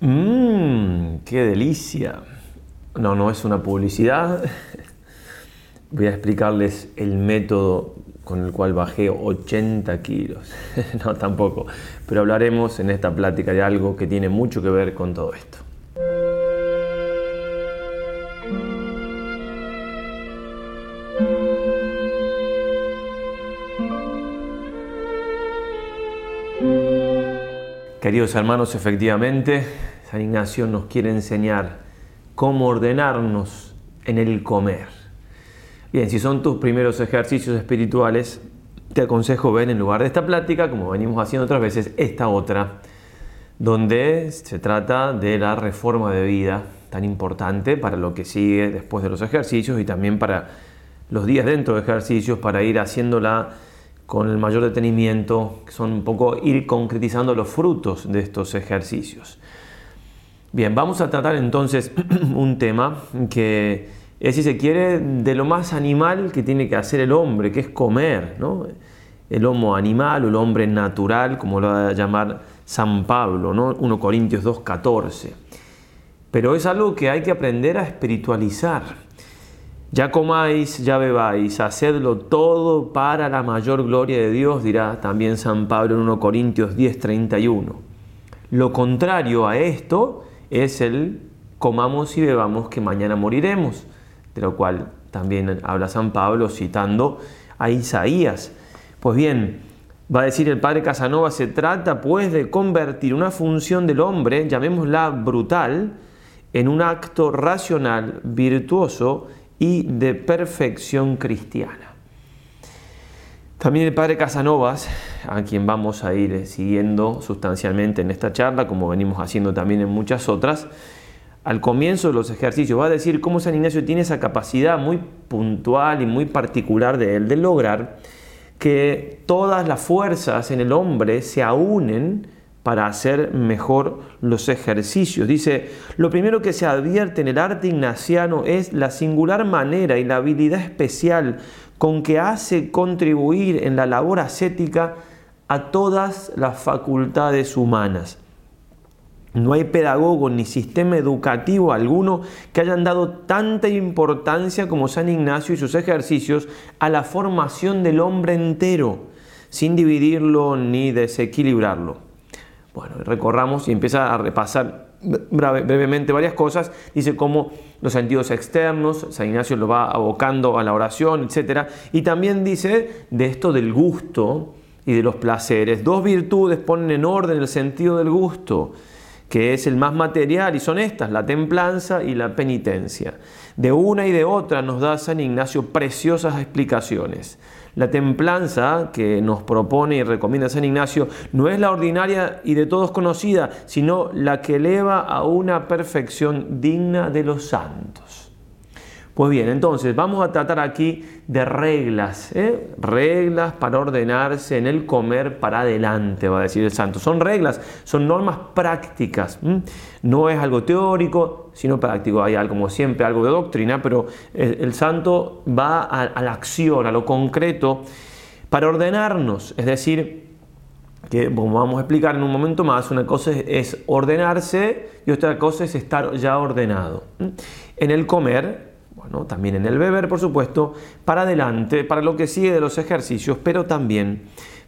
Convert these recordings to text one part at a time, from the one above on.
Mmm, qué delicia. No, no es una publicidad. Voy a explicarles el método con el cual bajé 80 kilos. no, tampoco. Pero hablaremos en esta plática de algo que tiene mucho que ver con todo esto. Queridos hermanos, efectivamente, San Ignacio nos quiere enseñar cómo ordenarnos en el comer. Bien, si son tus primeros ejercicios espirituales, te aconsejo ver en lugar de esta plática, como venimos haciendo otras veces, esta otra, donde se trata de la reforma de vida, tan importante para lo que sigue después de los ejercicios y también para los días dentro de ejercicios, para ir haciéndola con el mayor detenimiento, que son un poco ir concretizando los frutos de estos ejercicios. Bien, vamos a tratar entonces un tema que es, si se quiere, de lo más animal que tiene que hacer el hombre, que es comer. El homo animal o el hombre natural, como lo va a llamar San Pablo, ¿no? 1 Corintios 2.14. Pero es algo que hay que aprender a espiritualizar. Ya comáis, ya bebáis, hacedlo todo para la mayor gloria de Dios, dirá también San Pablo en 1 Corintios 10:31. Lo contrario a esto es el comamos y bebamos que mañana moriremos, de lo cual también habla San Pablo citando a Isaías. Pues bien, va a decir el padre Casanova, se trata pues de convertir una función del hombre, llamémosla brutal, en un acto racional, virtuoso y de perfección cristiana. También el padre Casanovas, a quien vamos a ir siguiendo sustancialmente en esta charla, como venimos haciendo también en muchas otras, al comienzo de los ejercicios va a decir cómo San Ignacio tiene esa capacidad muy puntual y muy particular de él de lograr que todas las fuerzas en el hombre se aúnen para hacer mejor los ejercicios. Dice, lo primero que se advierte en el arte ignaciano es la singular manera y la habilidad especial con que hace contribuir en la labor ascética a todas las facultades humanas. No hay pedagogo ni sistema educativo alguno que hayan dado tanta importancia como San Ignacio y sus ejercicios a la formación del hombre entero, sin dividirlo ni desequilibrarlo. Bueno, recorramos y empieza a repasar brevemente varias cosas. Dice cómo los sentidos externos, San Ignacio lo va abocando a la oración, etc. Y también dice de esto del gusto y de los placeres. Dos virtudes ponen en orden el sentido del gusto, que es el más material, y son estas, la templanza y la penitencia. De una y de otra nos da San Ignacio preciosas explicaciones. La templanza que nos propone y recomienda San Ignacio no es la ordinaria y de todos conocida, sino la que eleva a una perfección digna de los santos. Pues bien, entonces vamos a tratar aquí de reglas, ¿eh? reglas para ordenarse en el comer para adelante, va a decir el santo. Son reglas, son normas prácticas, no es algo teórico, sino práctico. Hay algo, como siempre algo de doctrina, pero el, santo va a, la acción, a lo concreto, para ordenarnos, es decir, que vamos a explicar en un momento más, una cosa es ordenarse y otra cosa es estar ya ordenado. En el comer también en el beber, por supuesto, para adelante, para lo que sigue de los ejercicios, pero también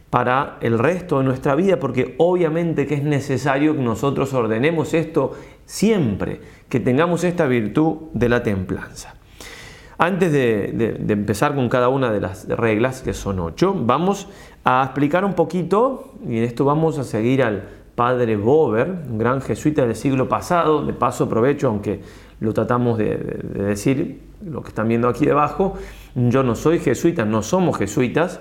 para el resto de nuestra vida, porque obviamente que es necesario que nosotros ordenemos esto siempre, que tengamos esta virtud de la templanza. Antes de, empezar con cada una de las reglas, que son ocho, vamos a explicar un poquito, y en esto vamos a seguir al padre Bober, un gran jesuita del siglo pasado, de paso aprovecho, aunque lo tratamos de, decir, lo que están viendo aquí debajo, yo no soy jesuita, no somos jesuitas,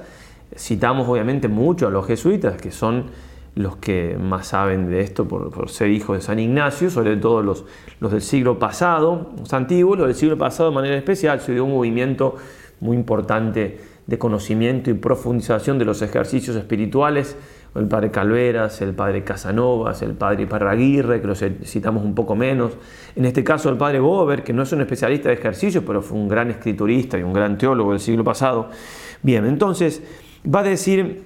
citamos obviamente mucho a los jesuitas, que son los que más saben de esto por, ser hijos de San Ignacio, sobre todo los, los del siglo pasado, los antiguos, los del siglo pasado de manera especial, se dio un movimiento muy importante de conocimiento y profundización de los ejercicios espirituales el padre Calveras, el padre Casanovas, el padre Parraguirre, que lo citamos un poco menos. En este caso el padre Bober, que no es un especialista de ejercicios, pero fue un gran escriturista y un gran teólogo del siglo pasado. Bien, entonces va a decir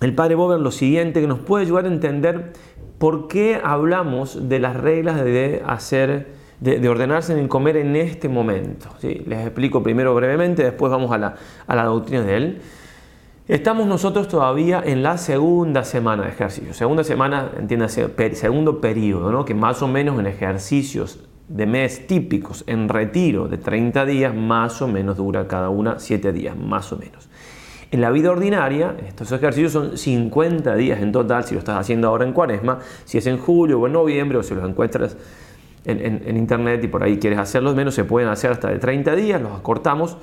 el padre Bober lo siguiente, que nos puede ayudar a entender ¿por qué hablamos de las reglas de hacer, de, ordenarse en comer en este momento? Les explico primero brevemente, después vamos a la, a la doctrina de él. Estamos nosotros todavía en la segunda semana de ejercicio. Segunda semana, entiéndase, segundo periodo, ¿no? que más o menos en ejercicios de mes típicos, en retiro de 30 días, más o menos dura cada una 7 días, más o menos. En la vida ordinaria, estos ejercicios son 50 días en total, si lo estás haciendo ahora en cuaresma, si es en julio o en noviembre, o si los encuentras en, en internet y por ahí quieres hacerlos menos, se pueden hacer hasta de 30 días, los acortamos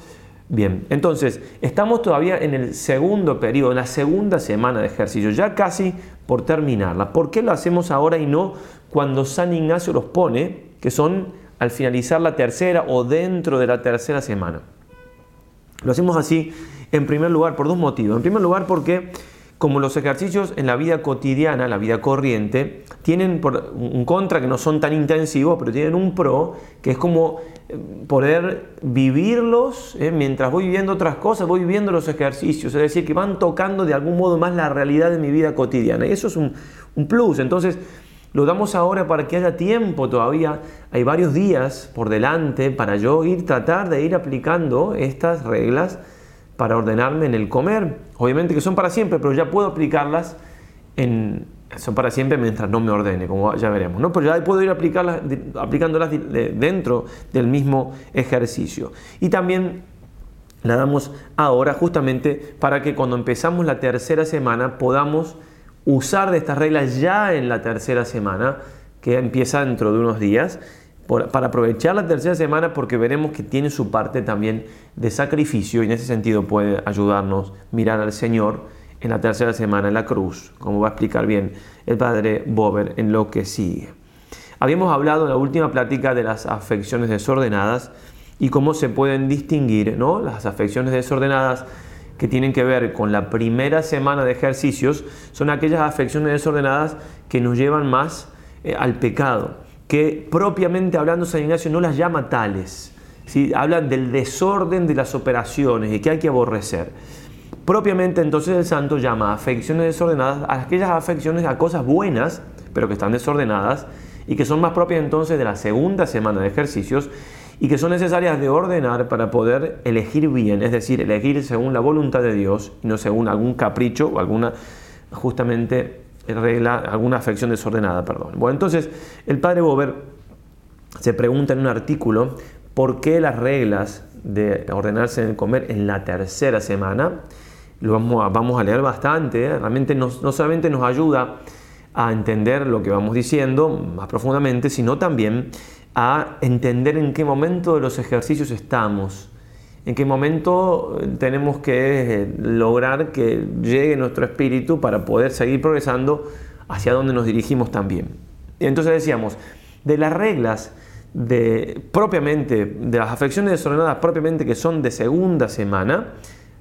Bien, entonces estamos todavía en el segundo periodo, en la segunda semana de ejercicio, ya casi por terminarla. ¿Por qué lo hacemos ahora y no cuando San Ignacio los pone, que son al finalizar la tercera o dentro de la tercera semana? Lo hacemos así en primer lugar por dos motivos. En primer lugar porque como los ejercicios en la vida cotidiana, la vida corriente, tienen un contra que no son tan intensivos, pero tienen un pro, que es como eh, poder vivirlos ¿eh? mientras voy viviendo otras cosas, voy viviendo los ejercicios, es decir, que van tocando de algún modo más la realidad de mi vida cotidiana. Y eso es un, un plus. Entonces, lo damos ahora para que haya tiempo todavía, hay varios días por delante para yo ir tratar de ir aplicando estas reglas para ordenarme en el comer. Obviamente que son para siempre, pero ya puedo aplicarlas en, son para siempre mientras no me ordene, como ya veremos. ¿no? Pero ya puedo ir aplicarlas, aplicándolas dentro del mismo ejercicio. Y también la damos ahora justamente para que cuando empezamos la tercera semana podamos usar de estas reglas ya en la tercera semana, que empieza dentro de unos días, para aprovechar la tercera semana porque veremos que tiene su parte también de sacrificio y en ese sentido puede ayudarnos mirar al Señor en la tercera semana en la cruz, como va a explicar bien el padre Bober en lo que sigue. Habíamos hablado en la última plática de las afecciones desordenadas y cómo se pueden distinguir ¿no? las afecciones desordenadas que tienen que ver con la primera semana de ejercicios, son aquellas afecciones desordenadas que nos llevan más eh, al pecado que propiamente hablando San Ignacio no las llama tales. ¿sí? Hablan del desorden de las operaciones y que hay que aborrecer. Propiamente entonces el santo llama afecciones desordenadas a aquellas afecciones a cosas buenas, pero que están desordenadas y que son más propias entonces de la segunda semana de ejercicios y que son necesarias de ordenar para poder elegir bien, es decir, elegir según la voluntad de Dios y no según algún capricho o alguna justamente regla, alguna afección desordenada, perdón. Bueno, entonces el padre Bober se pregunta en un artículo por qué las reglas de ordenarse en el comer en la tercera semana, lo vamos a, vamos a leer bastante, ¿eh? realmente no solamente nos ayuda a entender lo que vamos diciendo más profundamente, sino también a entender en qué momento de los ejercicios estamos en qué momento eh, tenemos que eh, lograr que llegue nuestro espíritu para poder seguir progresando hacia donde nos dirigimos también. Entonces decíamos, de las reglas de propiamente, de las afecciones desordenadas propiamente que son de segunda semana,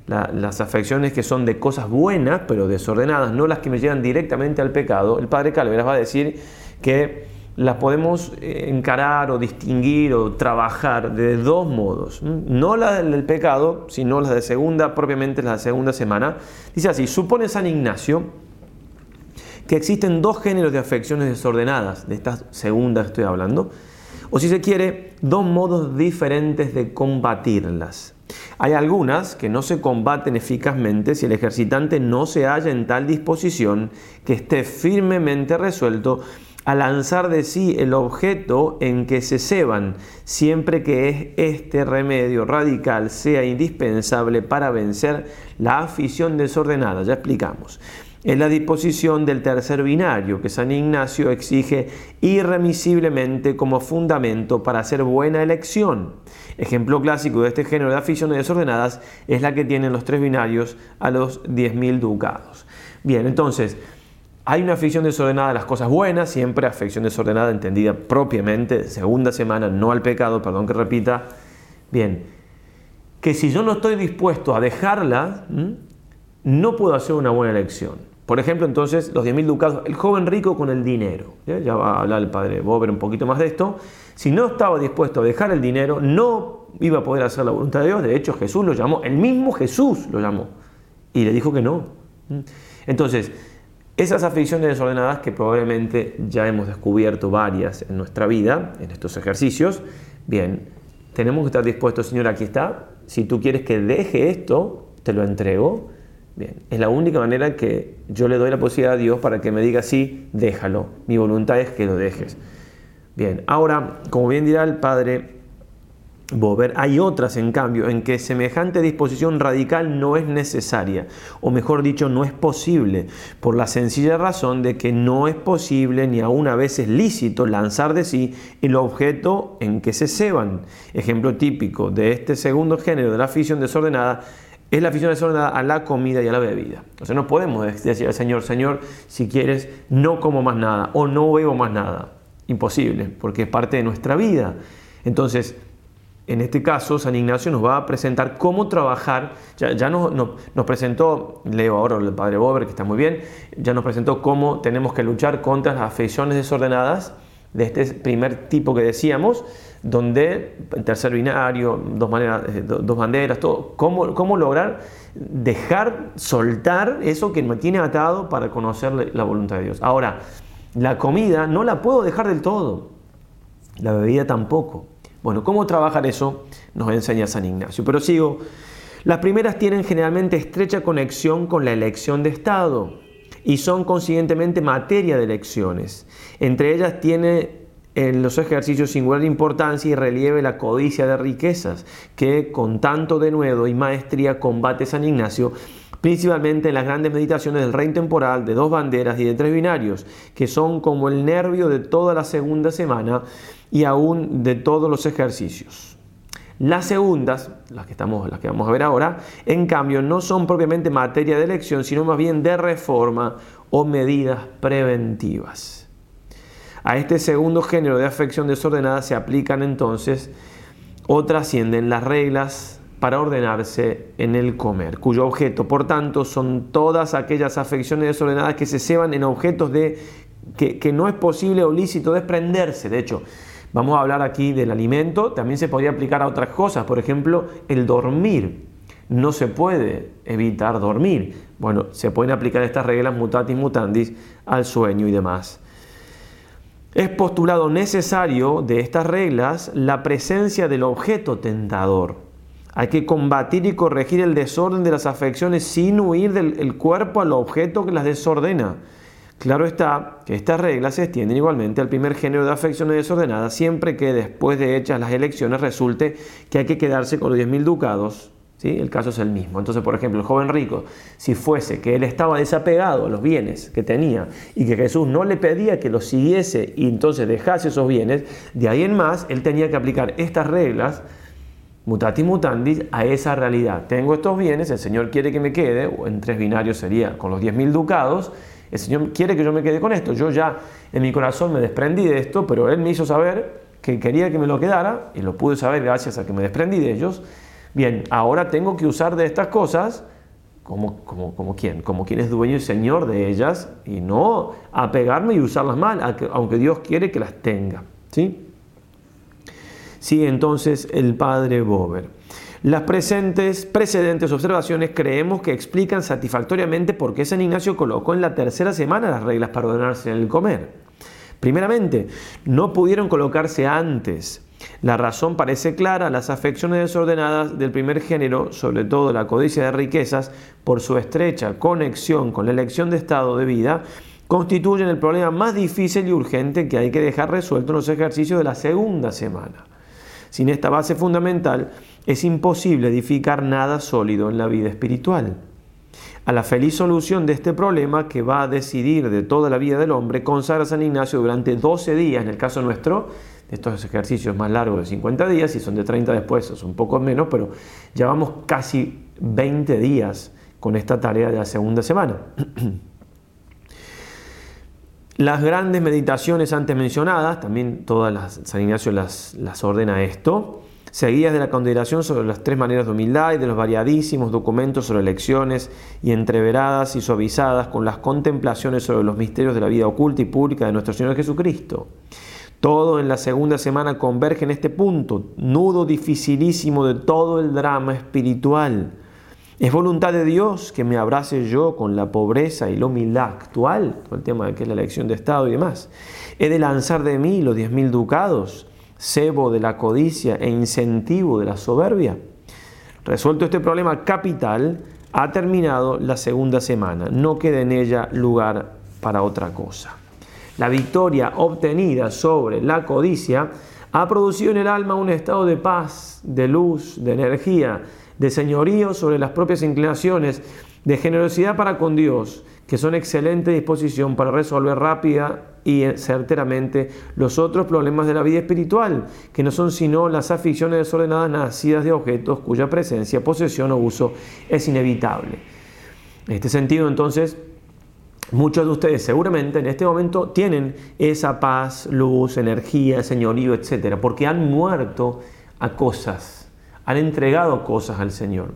las afecciones que son de cosas buenas pero desordenadas, no las que me llevan directamente al pecado, el padre Calveras va a decir que las podemos eh, encarar o distinguir o trabajar de dos modos. No las del pecado, sino las de segunda, propiamente la de segunda semana. Dice así, supone San Ignacio que existen dos géneros de afecciones desordenadas, de estas segundas estoy hablando, o si se quiere, dos modos diferentes de combatirlas. Hay algunas que no se combaten eficazmente si el ejercitante no se halla en tal disposición que esté firmemente resuelto a lanzar de sí el objeto en que se ceban, siempre que este remedio radical sea indispensable para vencer la afición desordenada. Ya explicamos. Es la disposición del tercer binario que San Ignacio exige irremisiblemente como fundamento para hacer buena elección. Ejemplo clásico de este género de aficiones desordenadas es la que tienen los tres binarios a los 10.000 ducados. Bien, entonces, hay una afección desordenada a las cosas buenas, siempre afección desordenada entendida propiamente, segunda semana, no al pecado, perdón que repita. Bien, que si yo no estoy dispuesto a dejarla, no puedo hacer una buena elección. Por ejemplo, entonces, los 10.000 ducados, el joven rico con el dinero. ¿ya? va a hablar el padre Bober un poquito más de esto. Si no estaba dispuesto a dejar el dinero, no iba a poder hacer la voluntad de Dios. De hecho, Jesús lo llamó, el mismo Jesús lo llamó. Y le dijo que no. Entonces, Esas aflicciones desordenadas que probablemente ya hemos descubierto varias en nuestra vida, en estos ejercicios, bien, tenemos que estar dispuestos, Señor, aquí está, si tú quieres que deje esto, te lo entrego. Bien, es la única manera que yo le doy la posibilidad a Dios para que me diga, sí, déjalo, mi voluntad es que lo dejes. Bien, ahora, como bien dirá el Padre, Hay otras, en cambio, en que semejante disposición radical no es necesaria, o mejor dicho, no es posible, por la sencilla razón de que no es posible ni aún a veces lícito lanzar de sí el objeto en que se ceban. Ejemplo típico de este segundo género de la afición desordenada es la afición desordenada a la comida y a la bebida. O sea, no podemos decir al Señor, Señor, si quieres, no como más nada o no bebo más nada. Imposible, porque es parte de nuestra vida. Entonces, en este caso, San Ignacio nos va a presentar cómo trabajar. Ya, nos, presentó, leo ahora el padre Bober, que está muy bien, ya nos presentó cómo tenemos que luchar contra las afecciones desordenadas de este primer tipo que decíamos, donde el tercer binario, dos, maneras, eh, dos banderas, todo, cómo, cómo lograr dejar, soltar eso que me tiene atado para conocer la voluntad de Dios. Ahora, la comida no la puedo dejar del todo, la bebida tampoco. Bueno, ¿cómo trabajar eso? Nos enseña San Ignacio. Pero sigo. Las primeras tienen generalmente estrecha conexión con la elección de Estado y son consiguientemente materia de elecciones. Entre ellas tiene en los ejercicios singular importancia y relieve la codicia de riquezas, que con tanto denuedo y maestría combate San Ignacio, principalmente en las grandes meditaciones del rey temporal, de dos banderas y de tres binarios, que son como el nervio de toda la segunda semana y aún de todos los ejercicios. Las segundas, las que, estamos, las que vamos a ver ahora, en cambio no son propiamente materia de elección, sino más bien de reforma o medidas preventivas. A este segundo género de afección desordenada se aplican entonces o trascienden las reglas para ordenarse en el comer, cuyo objeto, por tanto, son todas aquellas afecciones desordenadas que se ceban en objetos de que, que no es posible o lícito desprenderse. De hecho, Vamos a hablar aquí del alimento, también se podría aplicar a otras cosas, por ejemplo, el dormir. No se puede evitar dormir. Bueno, se pueden aplicar estas reglas mutatis mutandis al sueño y demás. Es postulado necesario de estas reglas la presencia del objeto tentador. Hay que combatir y corregir el desorden de las afecciones sin huir del cuerpo al objeto que las desordena. Claro está que estas reglas se extienden igualmente al primer género de afecciones desordenadas siempre que después de hechas las elecciones resulte que hay que quedarse con los 10.000 ducados. ¿sí? El caso es el mismo. Entonces, por ejemplo, el joven rico, si fuese que él estaba desapegado a los bienes que tenía y que Jesús no le pedía que los siguiese y entonces dejase esos bienes, de ahí en más él tenía que aplicar estas reglas mutatis mutandis a esa realidad. Tengo estos bienes, el Señor quiere que me quede, o en tres binarios sería con los 10.000 ducados, el Señor quiere que yo me quede con esto. Yo ya en mi corazón me desprendí de esto, pero Él me hizo saber que quería que me lo quedara y lo pude saber gracias a que me desprendí de ellos. Bien, ahora tengo que usar de estas cosas como, como, como quien, como quien es dueño y señor de ellas y no apegarme y usarlas mal, aunque Dios quiere que las tenga. ¿sí? Sigue entonces el padre Bober. Las presentes, precedentes observaciones creemos que explican satisfactoriamente por qué San Ignacio colocó en la tercera semana las reglas para ordenarse en el comer. Primeramente, no pudieron colocarse antes. La razón parece clara, las afecciones desordenadas del primer género, sobre todo la codicia de riquezas, por su estrecha conexión con la elección de estado de vida, constituyen el problema más difícil y urgente que hay que dejar resuelto en los ejercicios de la segunda semana. Sin esta base fundamental, es imposible edificar nada sólido en la vida espiritual. A la feliz solución de este problema que va a decidir de toda la vida del hombre, consagra San Ignacio durante 12 días, en el caso nuestro, de estos ejercicios más largos de 50 días, y son de 30 después, es un poco menos, pero llevamos casi 20 días con esta tarea de la segunda semana. Las grandes meditaciones antes mencionadas, también todas las, San Ignacio las, las ordena esto, seguidas de la consideración sobre las tres maneras de humildad y de los variadísimos documentos sobre lecciones y entreveradas y suavizadas con las contemplaciones sobre los misterios de la vida oculta y pública de nuestro Señor Jesucristo. Todo en la segunda semana converge en este punto, nudo dificilísimo de todo el drama espiritual. Es voluntad de Dios que me abrace yo con la pobreza y la humildad actual, con el tema de que es la elección de Estado y demás. He de lanzar de mí los diez mil ducados, cebo de la codicia e incentivo de la soberbia. Resuelto este problema capital, ha terminado la segunda semana. No queda en ella lugar para otra cosa. La victoria obtenida sobre la codicia ha producido en el alma un estado de paz, de luz, de energía, de señorío sobre las propias inclinaciones, de generosidad para con Dios, que son excelente disposición para resolver rápida y certeramente los otros problemas de la vida espiritual, que no son sino las aficiones desordenadas nacidas de objetos cuya presencia, posesión o uso es inevitable. En este sentido, entonces, Muchos de ustedes seguramente en este momento tienen esa paz, luz, energía, señorío, etcétera, porque han muerto a cosas, han entregado cosas al Señor.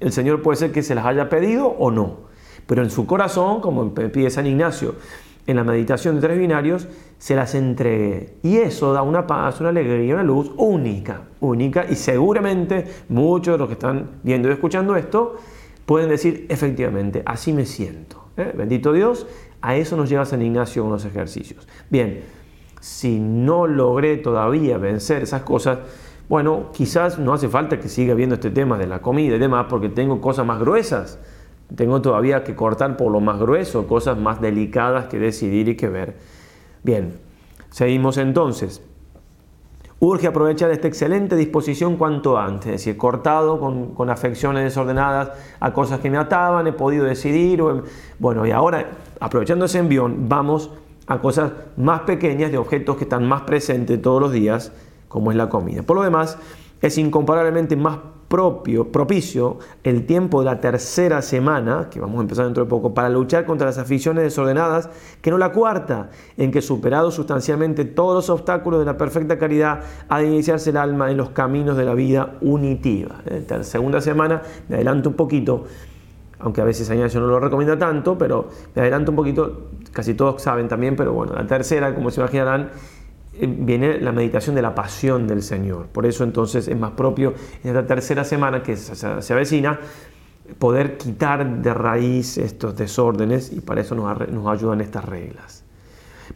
El Señor puede ser que se las haya pedido o no, pero en su corazón, como pide San Ignacio en la meditación de tres binarios, se las entregué. Y eso da una paz, una alegría, una luz única, única. Y seguramente muchos de los que están viendo y escuchando esto pueden decir, efectivamente, así me siento. ¿eh? Bendito Dios, a eso nos lleva San Ignacio con los ejercicios. Bien, si no logré todavía vencer esas cosas, bueno, quizás no hace falta que siga viendo este tema de la comida y demás, porque tengo cosas más gruesas. Tengo todavía que cortar por lo más grueso, cosas más delicadas que decidir y que ver. Bien, seguimos entonces. Urge aprovechar esta excelente disposición cuanto antes, es decir, cortado con, afecciones desordenadas a cosas que me ataban, he podido decidir, bueno, y ahora aprovechando ese envión, vamos a cosas más pequeñas de objetos que están más presentes todos los días, como es la comida. Por lo demás, es incomparablemente más propio, propicio el tiempo de la tercera semana, que vamos a empezar dentro de poco, para luchar contra las aficiones desordenadas, que no la cuarta, en que superado sustancialmente todos los obstáculos de la perfecta caridad, ha de iniciarse el alma en los caminos de la vida unitiva. En la segunda semana, me adelanto un poquito, aunque a veces Ignacio no lo recomienda tanto, pero me adelanto un poquito, casi todos saben también, pero bueno, la tercera, como se imaginarán, eh, viene la meditación de la pasión del Señor. Por eso entonces es más propio en esta tercera semana que se avecina poder quitar de raíz estos desórdenes y para eso nos, ayudan estas reglas.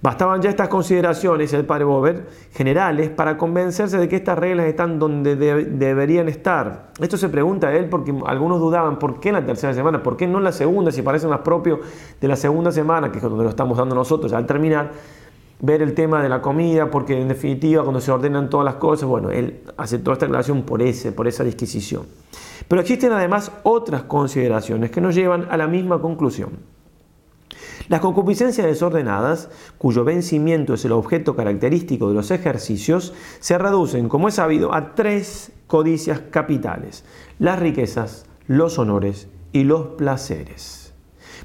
Bastaban ya estas consideraciones, el padre Bober, generales, para convencerse de que estas reglas están donde deberían estar. Esto se pregunta a él porque algunos dudaban, ¿por qué en la tercera semana? ¿Por qué no en la segunda? Si parece más propio de la segunda semana, que es donde lo estamos dando nosotros al terminar ver el tema de la comida, porque en definitiva cuando se ordenan todas las cosas, bueno, él hace toda esta aclaración por, ese, por esa disquisición. Pero existen además otras consideraciones que nos llevan a la misma conclusión. Las concupiscencias desordenadas, cuyo vencimiento es el objeto característico de los ejercicios, se reducen, como es sabido, a tres codicias capitales, las riquezas, los honores y los placeres.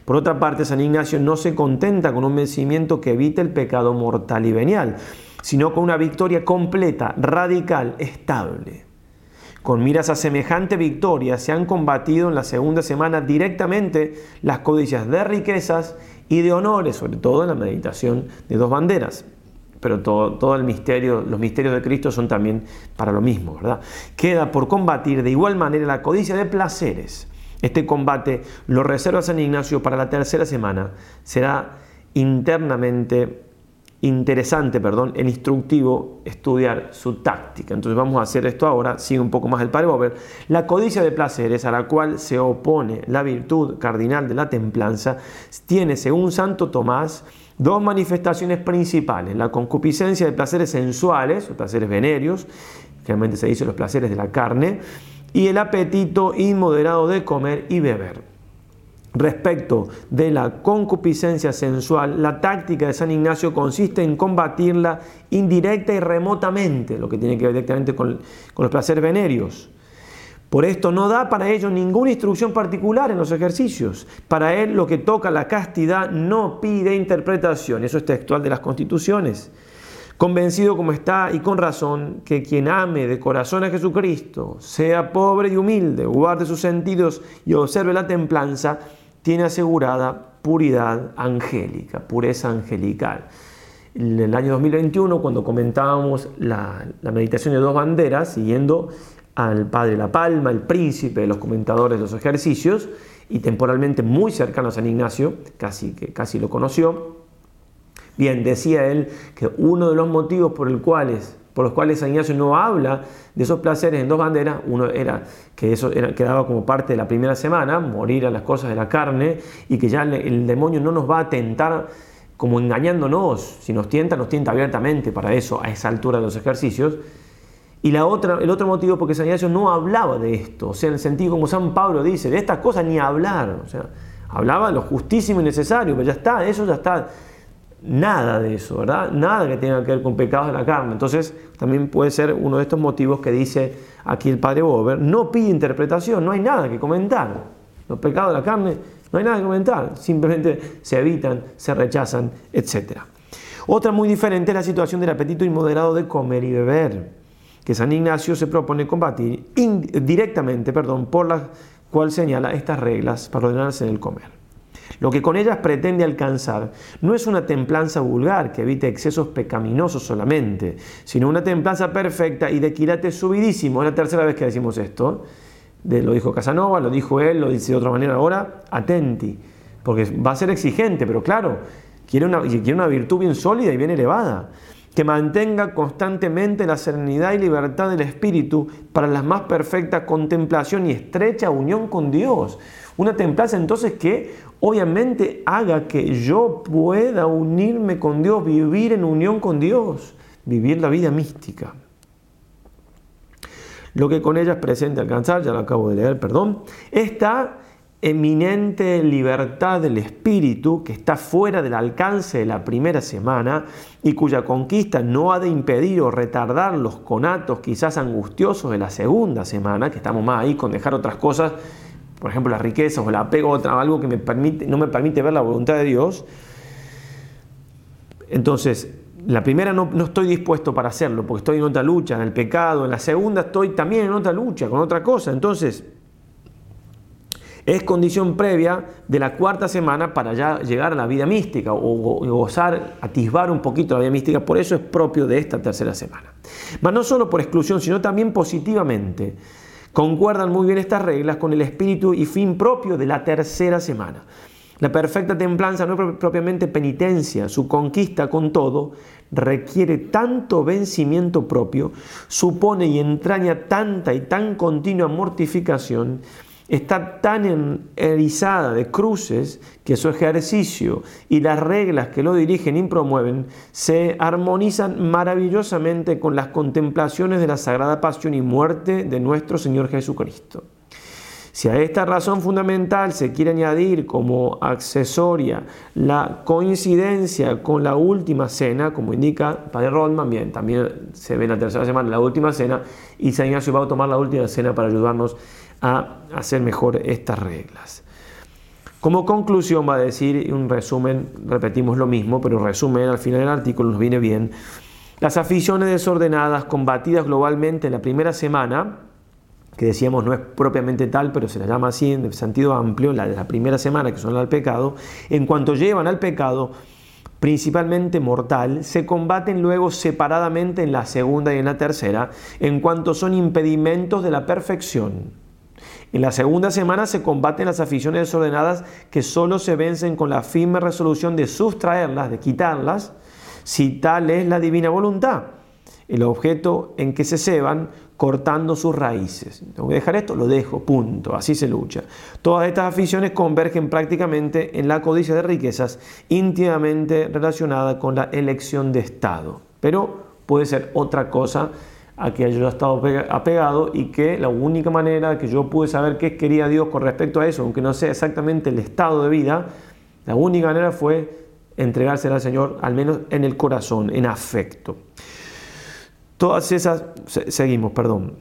Por otra parte, San Ignacio no se contenta con un vencimiento que evite el pecado mortal y venial, sino con una victoria completa, radical, estable. Con miras a semejante victoria se han combatido en la segunda semana directamente las codicias de riquezas y de honores, sobre todo en la meditación de dos banderas. Pero todo, todo el misterio, los misterios de Cristo son también para lo mismo, ¿verdad? Queda por combatir de igual manera la codicia de placeres, este combate lo reserva San Ignacio para la tercera semana. Será internamente interesante, perdón, el instructivo estudiar su táctica. Entonces vamos a hacer esto ahora, sigue un poco más el padre. La codicia de placeres a la cual se opone la virtud cardinal de la templanza tiene, según Santo Tomás, dos manifestaciones principales. La concupiscencia de placeres sensuales, o placeres venéreos, generalmente se dice los placeres de la carne, y el apetito inmoderado de comer y beber. Respecto de la concupiscencia sensual, la táctica de San Ignacio consiste en combatirla indirecta y remotamente, lo que tiene que ver directamente con, los placeres venéreos. Por esto no da para ello ninguna instrucción particular en los ejercicios. Para él lo que toca la castidad no pide interpretación. Eso es textual de las constituciones convencido como está y con razón que quien ame de corazón a Jesucristo, sea pobre y humilde, guarde sus sentidos y observe la templanza, tiene asegurada puridad angélica, pureza angelical. En el año 2021, cuando comentábamos la, meditación de dos banderas, siguiendo al padre La Palma, el príncipe de los comentadores de los ejercicios, y temporalmente muy cercano a San Ignacio, casi, que casi lo conoció. Bien, decía él que uno de los motivos por, el cuales, por los cuales San Ignacio no habla de esos placeres en dos banderas, uno era que eso era, quedaba como parte de la primera semana, morir a las cosas de la carne, y que ya el demonio no nos va a tentar como engañándonos, si nos tienta, nos tienta abiertamente para eso, a esa altura de los ejercicios, y la otra, el otro motivo porque San Ignacio no hablaba de esto, o sea, en el sentido como San Pablo dice, de estas cosas ni hablar, o sea, hablaba lo justísimo y necesario, pero ya está, eso ya está, nada de eso, ¿verdad? Nada que tenga que ver con pecados de la carne. Entonces, también puede ser uno de estos motivos que dice aquí el padre Bober, no pide interpretación, no hay nada que comentar. Los pecados de la carne, no hay nada que comentar, simplemente se evitan, se rechazan, etc. Otra muy diferente es la situación del apetito inmoderado de comer y beber que San Ignacio se propone combatir directamente, perdón, por la cual señala estas reglas para ordenarse en el comer. Lo que con ellas pretende alcanzar no es una templanza vulgar que evite excesos pecaminosos solamente, sino una templanza perfecta y de quilate subidísimo. Es la tercera vez que decimos esto. lo dijo Casanova, lo dijo él, lo dice de otra manera ahora. Atenti, porque va a ser exigente, pero claro, quiere una, quiere una virtud bien sólida y bien elevada que mantenga constantemente la serenidad y libertad del espíritu para la más perfecta contemplación y estrecha unión con Dios. Una templanza entonces que obviamente haga que yo pueda unirme con Dios, vivir en unión con Dios, vivir la vida mística. Lo que con ella es presente alcanzar, ya lo acabo de leer, perdón, está eminente libertad del espíritu que está fuera del alcance de la primera semana y cuya conquista no ha de impedir o retardar los conatos quizás angustiosos de la segunda semana, que estamos más ahí con dejar otras cosas, por ejemplo las riquezas o el apego a algo que no me permite ver la voluntad de Dios. Entonces, la primera no, no, estoy dispuesto para hacerlo porque estoy en otra lucha, en el pecado. En la segunda estoy también en otra lucha, con otra cosa. Entonces, es condición previa de la cuarta semana para ya llegar a la vida mística o gozar, atisbar un poquito la vida mística, por eso es propio de esta tercera semana. Mas no solo por exclusión, sino también positivamente. Concuerdan muy bien estas reglas con el espíritu y fin propio de la tercera semana. La perfecta templanza no es propiamente penitencia, su conquista con todo requiere tanto vencimiento propio, supone y entraña tanta y tan continua mortificación, está tan erizada de cruces que su ejercicio y las reglas que lo dirigen y promueven se armonizan maravillosamente con las contemplaciones de la sagrada pasión y muerte de nuestro Señor Jesucristo. Si a esta razón fundamental se quiere añadir como accesoria la coincidencia con la última cena, como indica Padre Rodman, bien, también se ve en la tercera semana la última cena, y San Ignacio va a tomar la última cena para ayudarnos a hacer mejor estas reglas. Como conclusión va a decir un resumen, repetimos lo mismo, pero resumen al final del artículo nos viene bien. Las aficiones desordenadas combatidas globalmente en la primera semana, que decíamos no es propiamente tal, pero se la llama así en sentido amplio, la de la primera semana, que son al pecado, en cuanto llevan al pecado, principalmente mortal, se combaten luego separadamente en la segunda y en la tercera, en cuanto son impedimentos de la perfección en la segunda semana se combaten las aficiones desordenadas que solo se vencen con la firme resolución de sustraerlas, de quitarlas, si tal es la divina voluntad, el objeto en que se ceban cortando sus raíces. Tengo que dejar esto, lo dejo, punto, así se lucha. Todas estas aficiones convergen prácticamente en la codicia de riquezas íntimamente relacionada con la elección de Estado, pero puede ser otra cosa a que yo he estado apegado y que la única manera que yo pude saber qué quería Dios con respecto a eso, aunque no sé exactamente el estado de vida, la única manera fue entregársela al Señor, al menos en el corazón, en afecto. Todas esas, seguimos, perdón,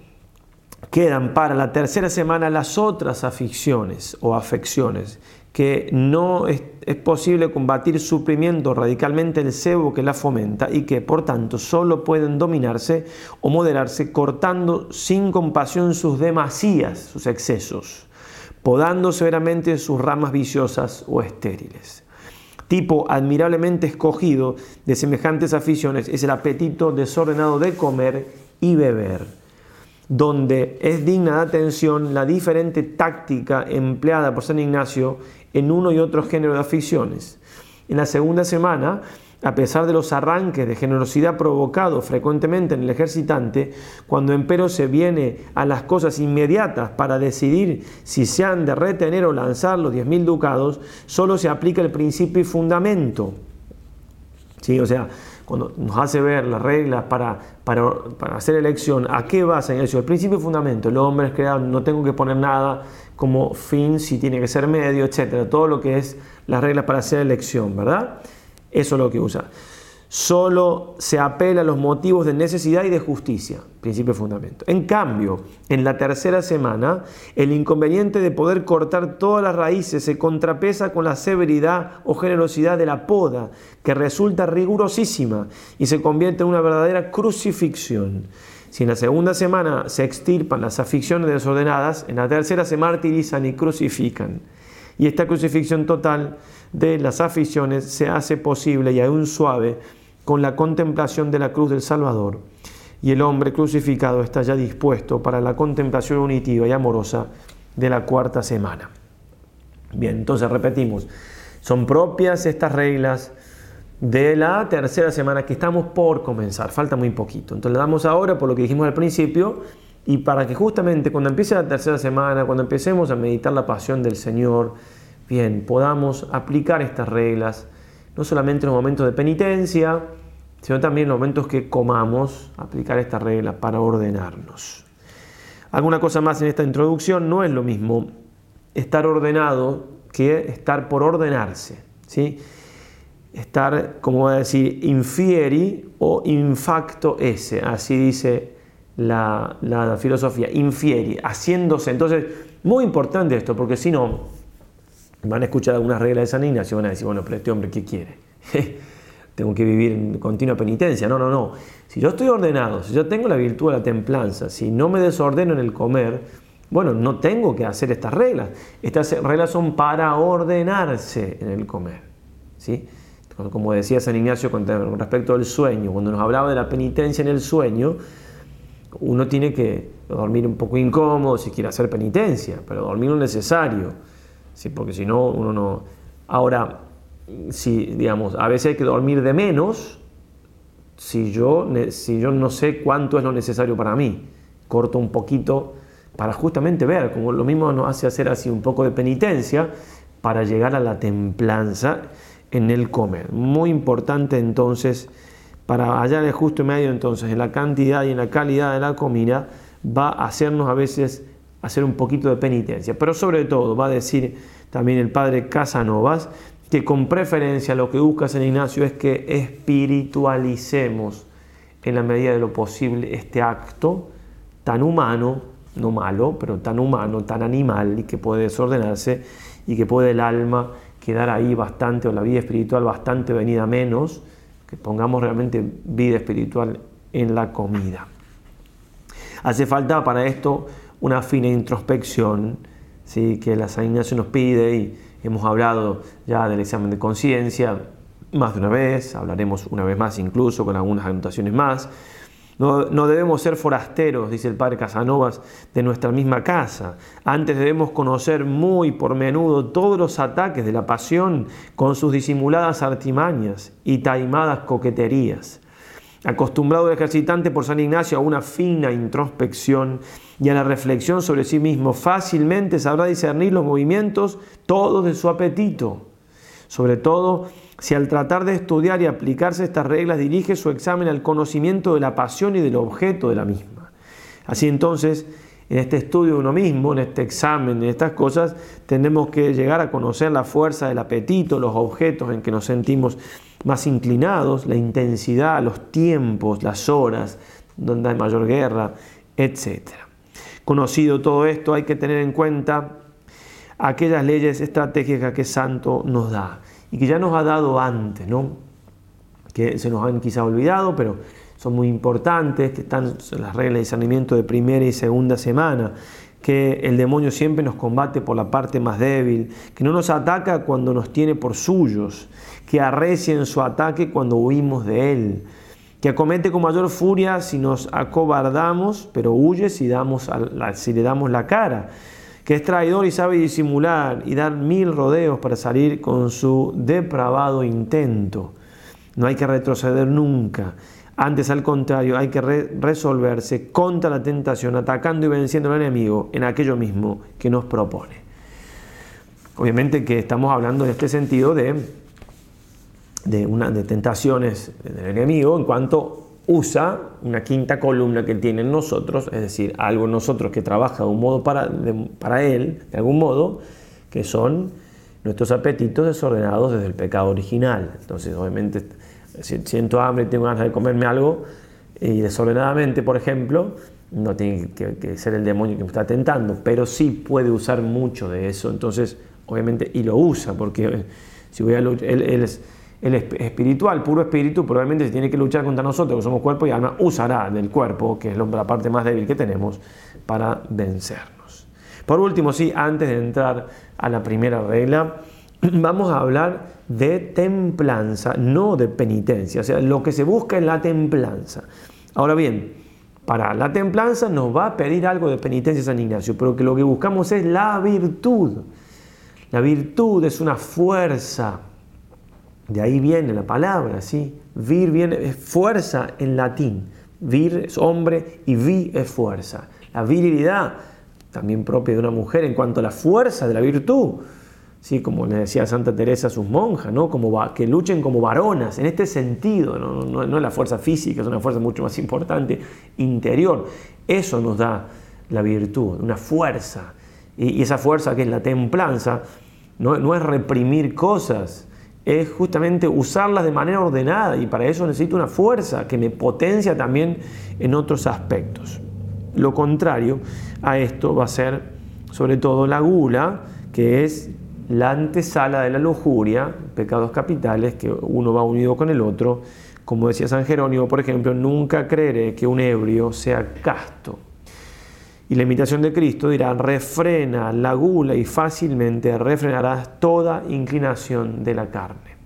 quedan para la tercera semana las otras aficiones o afecciones que no es, posible combatir suprimiendo radicalmente el cebo que la fomenta y que por tanto solo pueden dominarse o moderarse cortando sin compasión sus demasías, sus excesos, podando severamente sus ramas viciosas o estériles. Tipo admirablemente escogido de semejantes aficiones es el apetito desordenado de comer y beber donde es digna de atención la diferente táctica empleada por San Ignacio en uno y otro género de aficiones. En la segunda semana, a pesar de los arranques de generosidad provocados frecuentemente en el ejercitante, cuando empero se viene a las cosas inmediatas para decidir si se han de retener o lanzar los 10.000 ducados, solo se aplica el principio y fundamento. ¿Sí? O sea, cuando nos hace ver las reglas para, para, hacer elección, ¿a qué basa en eso? El principio y fundamento. El hombre es creado, no tengo que poner nada como fin, si tiene que ser medio, etcétera. Todo lo que es las reglas para hacer elección, ¿verdad? Eso es lo que usa. Solo se apela a los motivos de necesidad y de justicia, principio y fundamento. En cambio, en la tercera semana, el inconveniente de poder cortar todas las raíces se contrapesa con la severidad o generosidad de la poda, que resulta rigurosísima y se convierte en una verdadera crucifixión. Si en la segunda semana se extirpan las aficiones desordenadas, en la tercera se martirizan y crucifican. Y esta crucifixión total de las aficiones se hace posible y aún suave con la contemplación de la cruz del Salvador. Y el hombre crucificado está ya dispuesto para la contemplación unitiva y amorosa de la cuarta semana. Bien, entonces repetimos, son propias estas reglas de la tercera semana que estamos por comenzar, falta muy poquito. Entonces le damos ahora por lo que dijimos al principio y para que justamente cuando empiece la tercera semana, cuando empecemos a meditar la pasión del Señor, bien, podamos aplicar estas reglas, no solamente en los momentos de penitencia, sino también en los momentos que comamos, aplicar estas reglas para ordenarnos. Alguna cosa más en esta introducción, no es lo mismo estar ordenado que estar por ordenarse. ¿sí? Estar, como voy a decir, infieri o infacto esse, así dice la, la filosofía, infieri, haciéndose. Entonces, muy importante esto, porque si no, van a escuchar algunas reglas de San Ignacio y van a decir, bueno, pero este hombre, ¿qué quiere? tengo que vivir en continua penitencia. No, no, no. Si yo estoy ordenado, si yo tengo la virtud de la templanza, si no me desordeno en el comer, bueno, no tengo que hacer estas reglas. Estas reglas son para ordenarse en el comer. ¿sí? Como decía San Ignacio con respecto al sueño, cuando nos hablaba de la penitencia en el sueño, uno tiene que dormir un poco incómodo si quiere hacer penitencia, pero dormir lo necesario ¿sí? porque si no, uno no... Ahora, si, digamos, a veces hay que dormir de menos si yo, si yo no sé cuánto es lo necesario para mí. Corto un poquito para justamente ver, como lo mismo nos hace hacer así un poco de penitencia para llegar a la templanza en el comer. Muy importante entonces, para hallar el justo medio entonces en la cantidad y en la calidad de la comida, va a hacernos a veces hacer un poquito de penitencia. Pero sobre todo va a decir también el padre Casanovas que con preferencia lo que busca San Ignacio es que espiritualicemos en la medida de lo posible este acto tan humano, no malo, pero tan humano, tan animal y que puede desordenarse y que puede el alma quedar ahí bastante o la vida espiritual bastante venida menos, que pongamos realmente vida espiritual en la comida. Hace falta para esto una fina introspección ¿sí? que la San Ignacio nos pide y hemos hablado ya del examen de conciencia más de una vez, hablaremos una vez más incluso con algunas anotaciones más. No, no, debemos ser forasteros, dice el padre Casanovas, de nuestra misma casa. Antes debemos conocer muy por menudo todos los ataques de la pasión con sus disimuladas artimañas y taimadas coqueterías. Acostumbrado el ejercitante por San Ignacio a una fina introspección y a la reflexión sobre sí mismo, fácilmente sabrá discernir los movimientos todos de su apetito. Sobre todo si al tratar de estudiar y aplicarse estas reglas dirige su examen al conocimiento de la pasión y del objeto de la misma. Así entonces, en este estudio de uno mismo, en este examen, en estas cosas, tenemos que llegar a conocer la fuerza del apetito, los objetos en que nos sentimos más inclinados, la intensidad, los tiempos, las horas, donde hay mayor guerra, etc. Conocido todo esto, hay que tener en cuenta aquellas leyes estratégicas que Santo nos da y que ya nos ha dado antes, ¿no? que se nos han quizá olvidado, pero son muy importantes, que están las reglas de discernimiento de primera y segunda semana, que el demonio siempre nos combate por la parte más débil, que no nos ataca cuando nos tiene por suyos, que arrecia en su ataque cuando huimos de él, que acomete con mayor furia si nos acobardamos, pero huye si, damos si le damos la cara, que es traidor y sabe disimular y dar mil rodeos para salir con su depravado intento. No hay que retroceder nunca. Antes, al contrario, hay que resolverse contra la tentación, atacando y venciendo al enemigo en aquello mismo que nos propone. Obviamente que estamos hablando en este sentido de de, una, de tentaciones del enemigo en cuanto usa una quinta columna que tiene en nosotros, es decir, algo en nosotros que trabaja de un modo para, para él, de algún modo, que son nuestros apetitos desordenados desde el pecado original. Entonces, obviamente, siento hambre tengo ganas de comerme algo, y desordenadamente, por ejemplo, no tiene que, ser el demonio que me está tentando, pero sí puede usar mucho de eso. Entonces, obviamente, y lo usa, porque si voy a él, él es el espiritual, puro espíritu, probablemente si tiene que luchar contra nosotros, que somos cuerpo y alma, usará del cuerpo, que es la parte más débil que tenemos, para vencernos. Por último, sí, antes de entrar a la primera regla, vamos a hablar de templanza, no de penitencia. O sea, lo que se busca es la templanza. Ahora bien, para la templanza nos va a pedir algo de penitencia San Ignacio, pero que lo que buscamos es la virtud. La virtud es una fuerza de ahí viene la palabra, ¿sí? Vir viene, es fuerza en latín. Vir es hombre y vi es fuerza. La virilidad, también propia de una mujer en cuanto a la fuerza de la virtud. ¿Sí? Como le decía Santa Teresa a sus monjas, ¿no? como que luchen como varonas, en este sentido, ¿no? No, no es la fuerza física, es una fuerza mucho más importante, interior. Eso nos da la virtud, una fuerza. Y, esa fuerza que es la templanza, no, no es reprimir cosas, es justamente usarlas de manera ordenada y para eso necesito una fuerza que me potencia también en otros aspectos. Lo contrario a esto va a ser sobre todo la gula, que es la antesala de la lujuria, pecados capitales, que uno va unido con el otro. Como decía San Jerónimo, por ejemplo, nunca creeré que un ebrio sea casto. Y la imitación de Cristo dirá, refrena la gula y fácilmente refrenarás toda inclinación de la carne.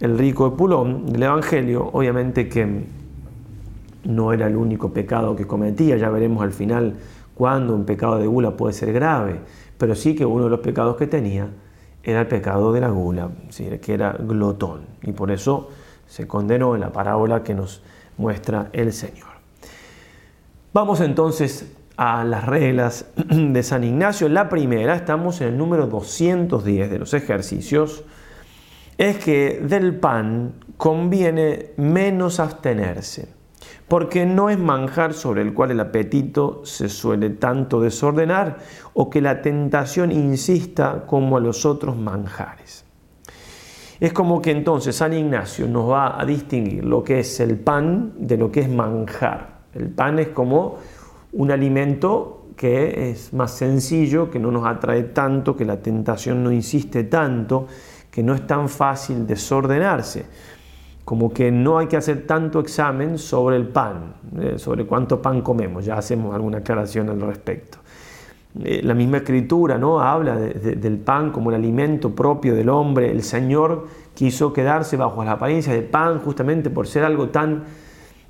El rico de del Evangelio, obviamente que no era el único pecado que cometía, ya veremos al final cuándo un pecado de gula puede ser grave, pero sí que uno de los pecados que tenía era el pecado de la gula, que era glotón, y por eso se condenó en la parábola que nos muestra el Señor. Vamos entonces a las reglas de San Ignacio. La primera, estamos en el número 210 de los ejercicios, es que del pan conviene menos abstenerse, porque no es manjar sobre el cual el apetito se suele tanto desordenar o que la tentación insista como a los otros manjares. Es como que entonces San Ignacio nos va a distinguir lo que es el pan de lo que es manjar. El pan es como un alimento que es más sencillo, que no nos atrae tanto, que la tentación no insiste tanto, que no es tan fácil desordenarse. Como que no hay que hacer tanto examen sobre el pan, eh, sobre cuánto pan comemos, ya hacemos alguna aclaración al respecto. Eh, la misma escritura ¿no? habla del pan como el alimento propio del hombre. El Señor quiso quedarse bajo la apariencia de pan justamente por ser algo tan...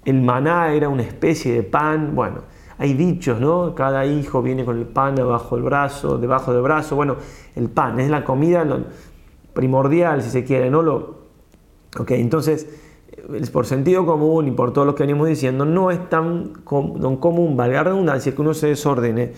El maná era una especie de pan, bueno, hay dichos, ¿no? Cada hijo viene con el pan debajo del brazo, debajo del brazo. Bueno, el pan es la comida primordial, si se quiere, ¿no? Lo, ok, entonces, por sentido común y por todo lo que venimos diciendo, no es tan, común, valga la redundancia, que uno se desordene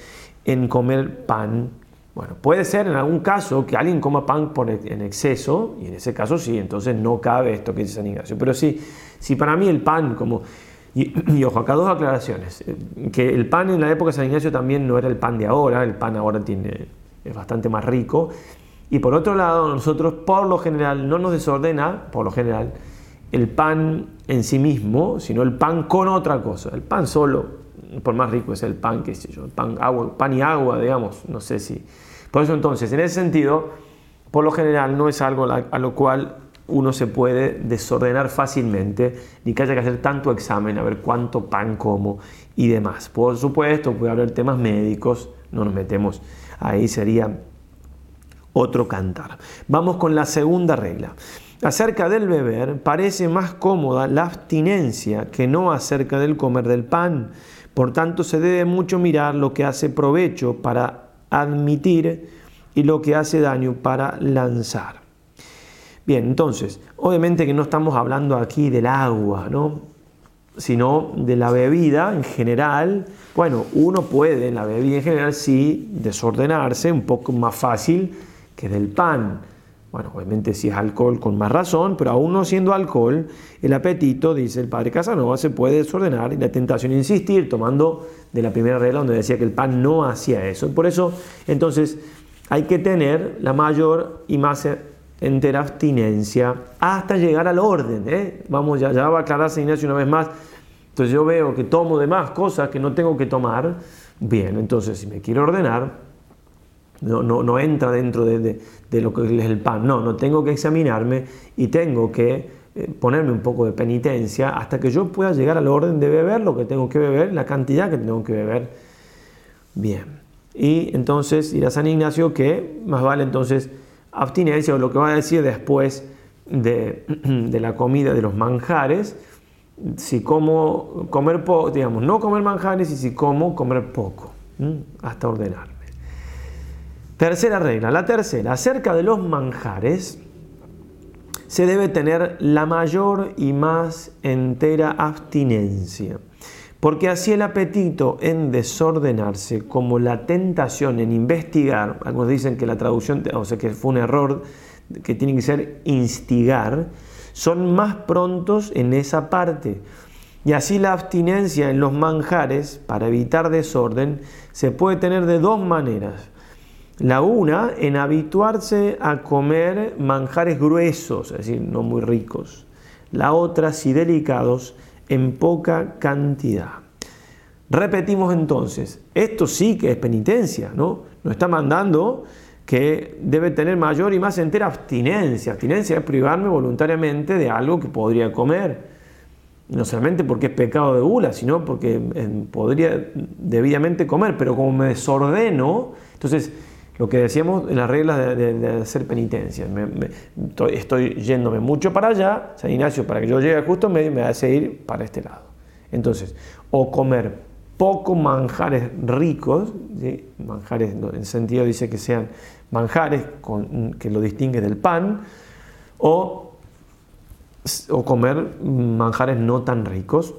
en comer pan. Bueno, puede ser en algún caso que alguien coma pan por, en exceso, y en ese caso sí, entonces no cabe esto que dice San Ignacio. Pero sí, si para mí el pan como y, ojo, acá dos aclaraciones. Eh, que el pan en la época de San Ignacio también no era el pan de ahora, el pan ahora tiene, es bastante más rico. Y por otro lado, nosotros por lo general no nos desordena, por lo general, el pan en sí mismo, sino el pan con otra cosa. El pan solo, por más rico es el pan, qué sé yo, el pan, agua, pan y agua, digamos, no sé si. Por eso entonces, en ese sentido, por lo general no es algo a lo cual uno se puede desordenar fácilmente, ni que haya que hacer tanto examen a ver cuánto pan como y demás. Por supuesto, puede haber temas médicos, no nos metemos ahí, sería otro cantar. Vamos con la segunda regla. Acerca del beber, parece más cómoda la abstinencia que no acerca del comer del pan. Por tanto, se debe mucho mirar lo que hace provecho para admitir y lo que hace daño para lanzar. Bien, entonces, obviamente que no estamos hablando aquí del agua, ¿no? sino de la bebida en general. Bueno, uno puede en la bebida en general sí desordenarse un poco más fácil que del pan. Bueno, obviamente si es alcohol con más razón, pero aún no siendo alcohol, el apetito, dice el padre Casanova, se puede desordenar y la tentación insistir, tomando de la primera regla donde decía que el pan no hacía eso. Por eso, entonces, hay que tener la mayor y más entera abstinencia hasta llegar al orden. ¿eh? Vamos, ya, ya va a aclararse Ignacio una vez más. Entonces yo veo que tomo de más cosas que no tengo que tomar. Bien, entonces si me quiero ordenar, no, no, no entra dentro de, de, lo que es el pan. No, no tengo que examinarme y tengo que eh, ponerme un poco de penitencia hasta que yo pueda llegar al orden de beber lo que tengo que beber, la cantidad que tengo que beber. Bien. Y entonces dirá San Ignacio que más vale entonces abstinencia o lo que va a decir después de, de la comida, de los manjares, si como comer poco, digamos, no comer manjares y si como comer poco, hasta ordenarme. Tercera regla, la tercera, acerca de los manjares, se debe tener la mayor y más entera abstinencia, porque así el apetito en desordenarse como la tentación en investigar, algunos dicen que la traducción, o sea que fue un error, que tiene que ser instigar, son más prontos en esa parte. Y así la abstinencia en los manjares, para evitar desorden, se puede tener de dos maneras. La una, en habituarse a comer manjares gruesos, es decir, no muy ricos. La otra, si delicados, en poca cantidad. Repetimos entonces, esto sí que es penitencia, ¿no? Nos está mandando que debe tener mayor y más entera abstinencia. Abstinencia es privarme voluntariamente de algo que podría comer. No solamente porque es pecado de gula, sino porque eh, podría debidamente comer, pero como me desordeno, entonces lo que decíamos en las reglas de, hacer penitencia. estoy, yéndome mucho para allá, San Ignacio, para que yo llegue justo en medio, me hace ir para este lado. Entonces, o comer poco manjares ricos, manjares en sentido dice que sean manjares que lo distingue del pan, o, o comer manjares no tan ricos,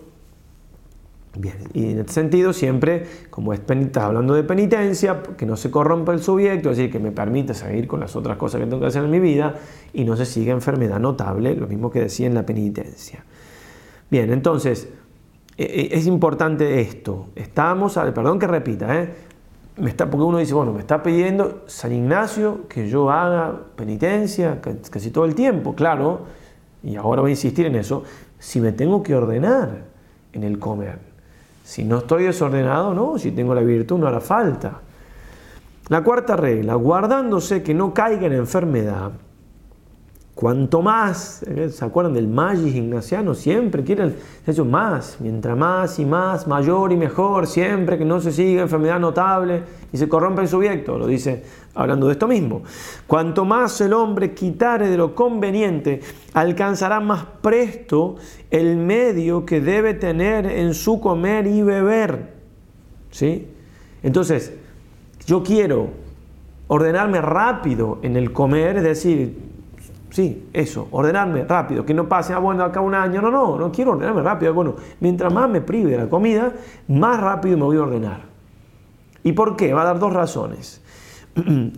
Bien, y en este sentido siempre, como es estás hablando de penitencia, que no se corrompa el sujeto, es decir, que me permita seguir con las otras cosas que tengo que hacer en mi vida y no se siga enfermedad notable, lo mismo que decía en la penitencia. Bien, entonces, e, e, es importante esto. Estamos, perdón que repita, ¿eh? me está, porque uno dice, bueno, me está pidiendo San Ignacio que yo haga penitencia casi todo el tiempo, claro, y ahora voy a insistir en eso, si me tengo que ordenar en el comer. Si no estoy desordenado, no, si tengo la virtud no hará falta. La cuarta regla, guardándose que no caiga en enfermedad, Cuanto más, ¿eh? ¿se acuerdan del magis ignaciano? Siempre quieren eso más, mientras más y más, mayor y mejor, siempre que no se siga enfermedad notable y se corrompe el sujeto, lo dice hablando de esto mismo. Cuanto más el hombre quitare de lo conveniente, alcanzará más presto el medio que debe tener en su comer y beber. ¿Sí? Entonces, yo quiero ordenarme rápido en el comer, es decir, Sí, eso, ordenarme rápido, que no pase, ah, bueno, acá un año, no, no, no quiero ordenarme rápido. Bueno, mientras más me prive de la comida, más rápido me voy a ordenar. ¿Y por qué? Va a dar dos razones.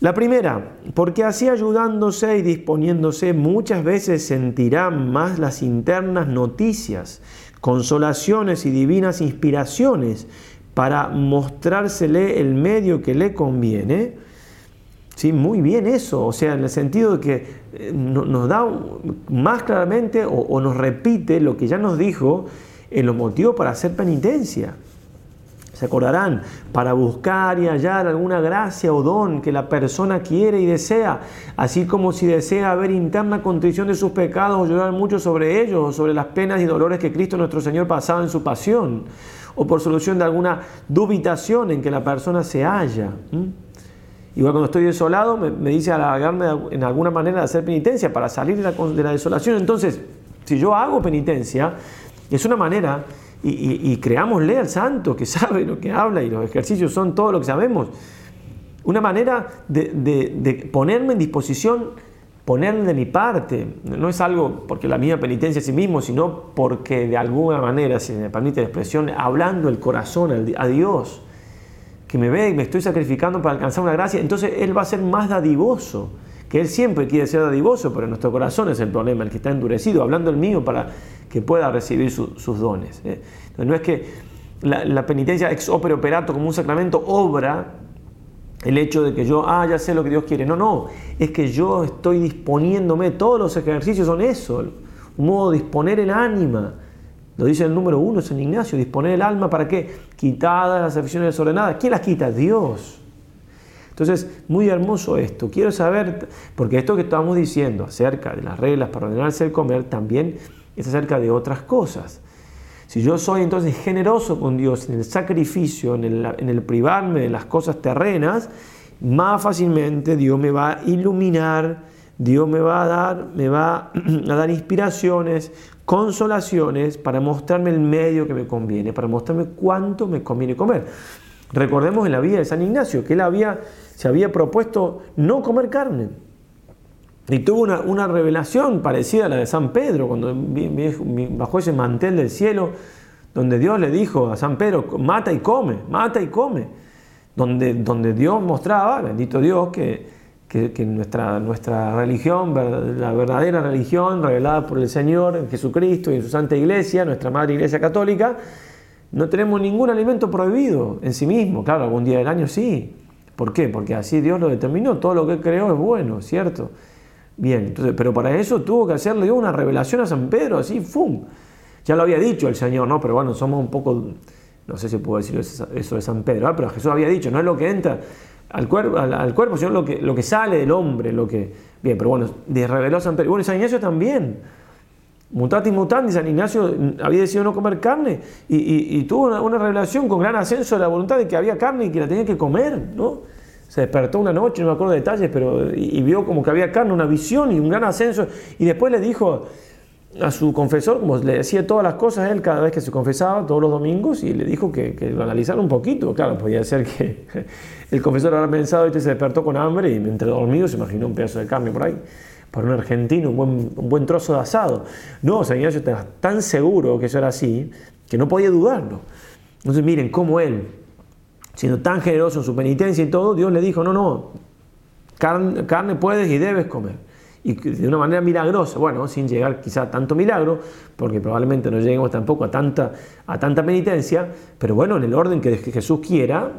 La primera, porque así ayudándose y disponiéndose muchas veces sentirá más las internas noticias, consolaciones y divinas inspiraciones para mostrársele el medio que le conviene Sí, muy bien eso, o sea, en el sentido de que eh, nos da más claramente o, nos repite lo que ya nos dijo en los motivos para hacer penitencia. Se acordarán, para buscar y hallar alguna gracia o don que la persona quiere y desea, así como si desea ver interna contrición de sus pecados o llorar mucho sobre ellos o sobre las penas y dolores que Cristo nuestro Señor pasaba en su pasión, o por solución de alguna dubitación en que la persona se halla. Igual cuando estoy desolado, me, dice alargarme en alguna manera de hacer penitencia para salir de la, de la desolación. Entonces, si yo hago penitencia, es una manera, y, creámosle al santo que sabe lo que habla y los ejercicios son todo lo que sabemos, una manera de, ponerme en disposición, ponerme de mi parte. No es algo porque la mía penitencia a sí mismo, sino porque de alguna manera, si me permite la expresión, hablando el corazón a Dios, que me ve y me estoy sacrificando para alcanzar una gracia, entonces Él va a ser más dadivoso que Él siempre quiere ser dadivoso, pero nuestro corazón es el problema, el que está endurecido, hablando el mío para que pueda recibir sus dones. ¿eh? no es que la, penitencia ex opere operato como un sacramento obra el hecho de que yo, ah, ya sé lo que Dios quiere. No, no, es que yo estoy disponiéndome, todos los ejercicios son eso, un modo de disponer el ánima. Lo dice el número uno, San Ignacio, disponer el alma para qué? Quitadas las aficiones desordenadas. ¿Quién las quita? Dios. Entonces, muy hermoso esto. Quiero saber, porque esto que estamos diciendo acerca de las reglas para ordenarse el comer también es acerca de otras cosas. Si yo soy entonces generoso con Dios en el sacrificio, en el, en el privarme de las cosas terrenas, más fácilmente Dios me va a iluminar, Dios me va a dar, me va a dar inspiraciones, consolaciones para mostrarme el medio que me conviene, para mostrarme cuánto me conviene comer. Recordemos en la vida de San Ignacio que él había se había propuesto no comer carne. Y tuvo una, revelación parecida a la de San Pedro, cuando bajó ese mantel del cielo, donde Dios le dijo a San Pedro, mata y come, mata y come. Donde, donde Dios mostraba, bendito Dios, que, que, nuestra, nuestra religión, la verdadera religión revelada por el Señor en Jesucristo y en su Santa Iglesia, nuestra Madre Iglesia Católica, no tenemos ningún alimento prohibido en sí mismo. Claro, algún día del año sí, ¿Por qué? Porque así Dios lo determinó, todo lo que creó es bueno, ¿cierto? Bien, entonces, pero para eso tuvo que hacerle una revelación a San Pedro, así, ¡fum! Ya lo había dicho el Señor, ¿no? Pero bueno, somos un poco, no sé si puedo decir eso de San Pedro, ¿ah? pero Jesús había dicho, no es lo que entra al cuerpo, al, cuerpo sino lo que, lo que sale del hombre, lo que... Bien, pero bueno, reveló San Pedro. Bueno, San Ignacio también. Mutati mutandi, San Ignacio había decidido no comer carne y, tuvo una, revelación con gran ascenso de la voluntad de que había carne y que la tenía que comer, ¿no? Se despertó una noche, no me acuerdo de detalles, pero y, vio como que había carne, una visión y un gran ascenso. Y después le dijo a su confesor, como le decía todas las cosas él cada vez que se confesaba, todos los domingos, y le dijo que, lo analizara un poquito. Claro, podía ser que el confesor había pensado y se despertó con hambre y entre dormido se imaginó un pedazo de carne por ahí para un argentino un buen, un buen trozo de asado. No, San Ignacio estaba tan seguro que eso era así que no podía dudarlo. Entonces miren cómo él, siendo tan generoso en su penitencia y todo, Dios le dijo, no, no, carne, carne puedes y debes comer. Y de una manera milagrosa, bueno, sin llegar quizá a tanto milagro, porque probablemente no lleguemos tampoco a tanta, a tanta penitencia, pero bueno, en el orden que Jesús quiera,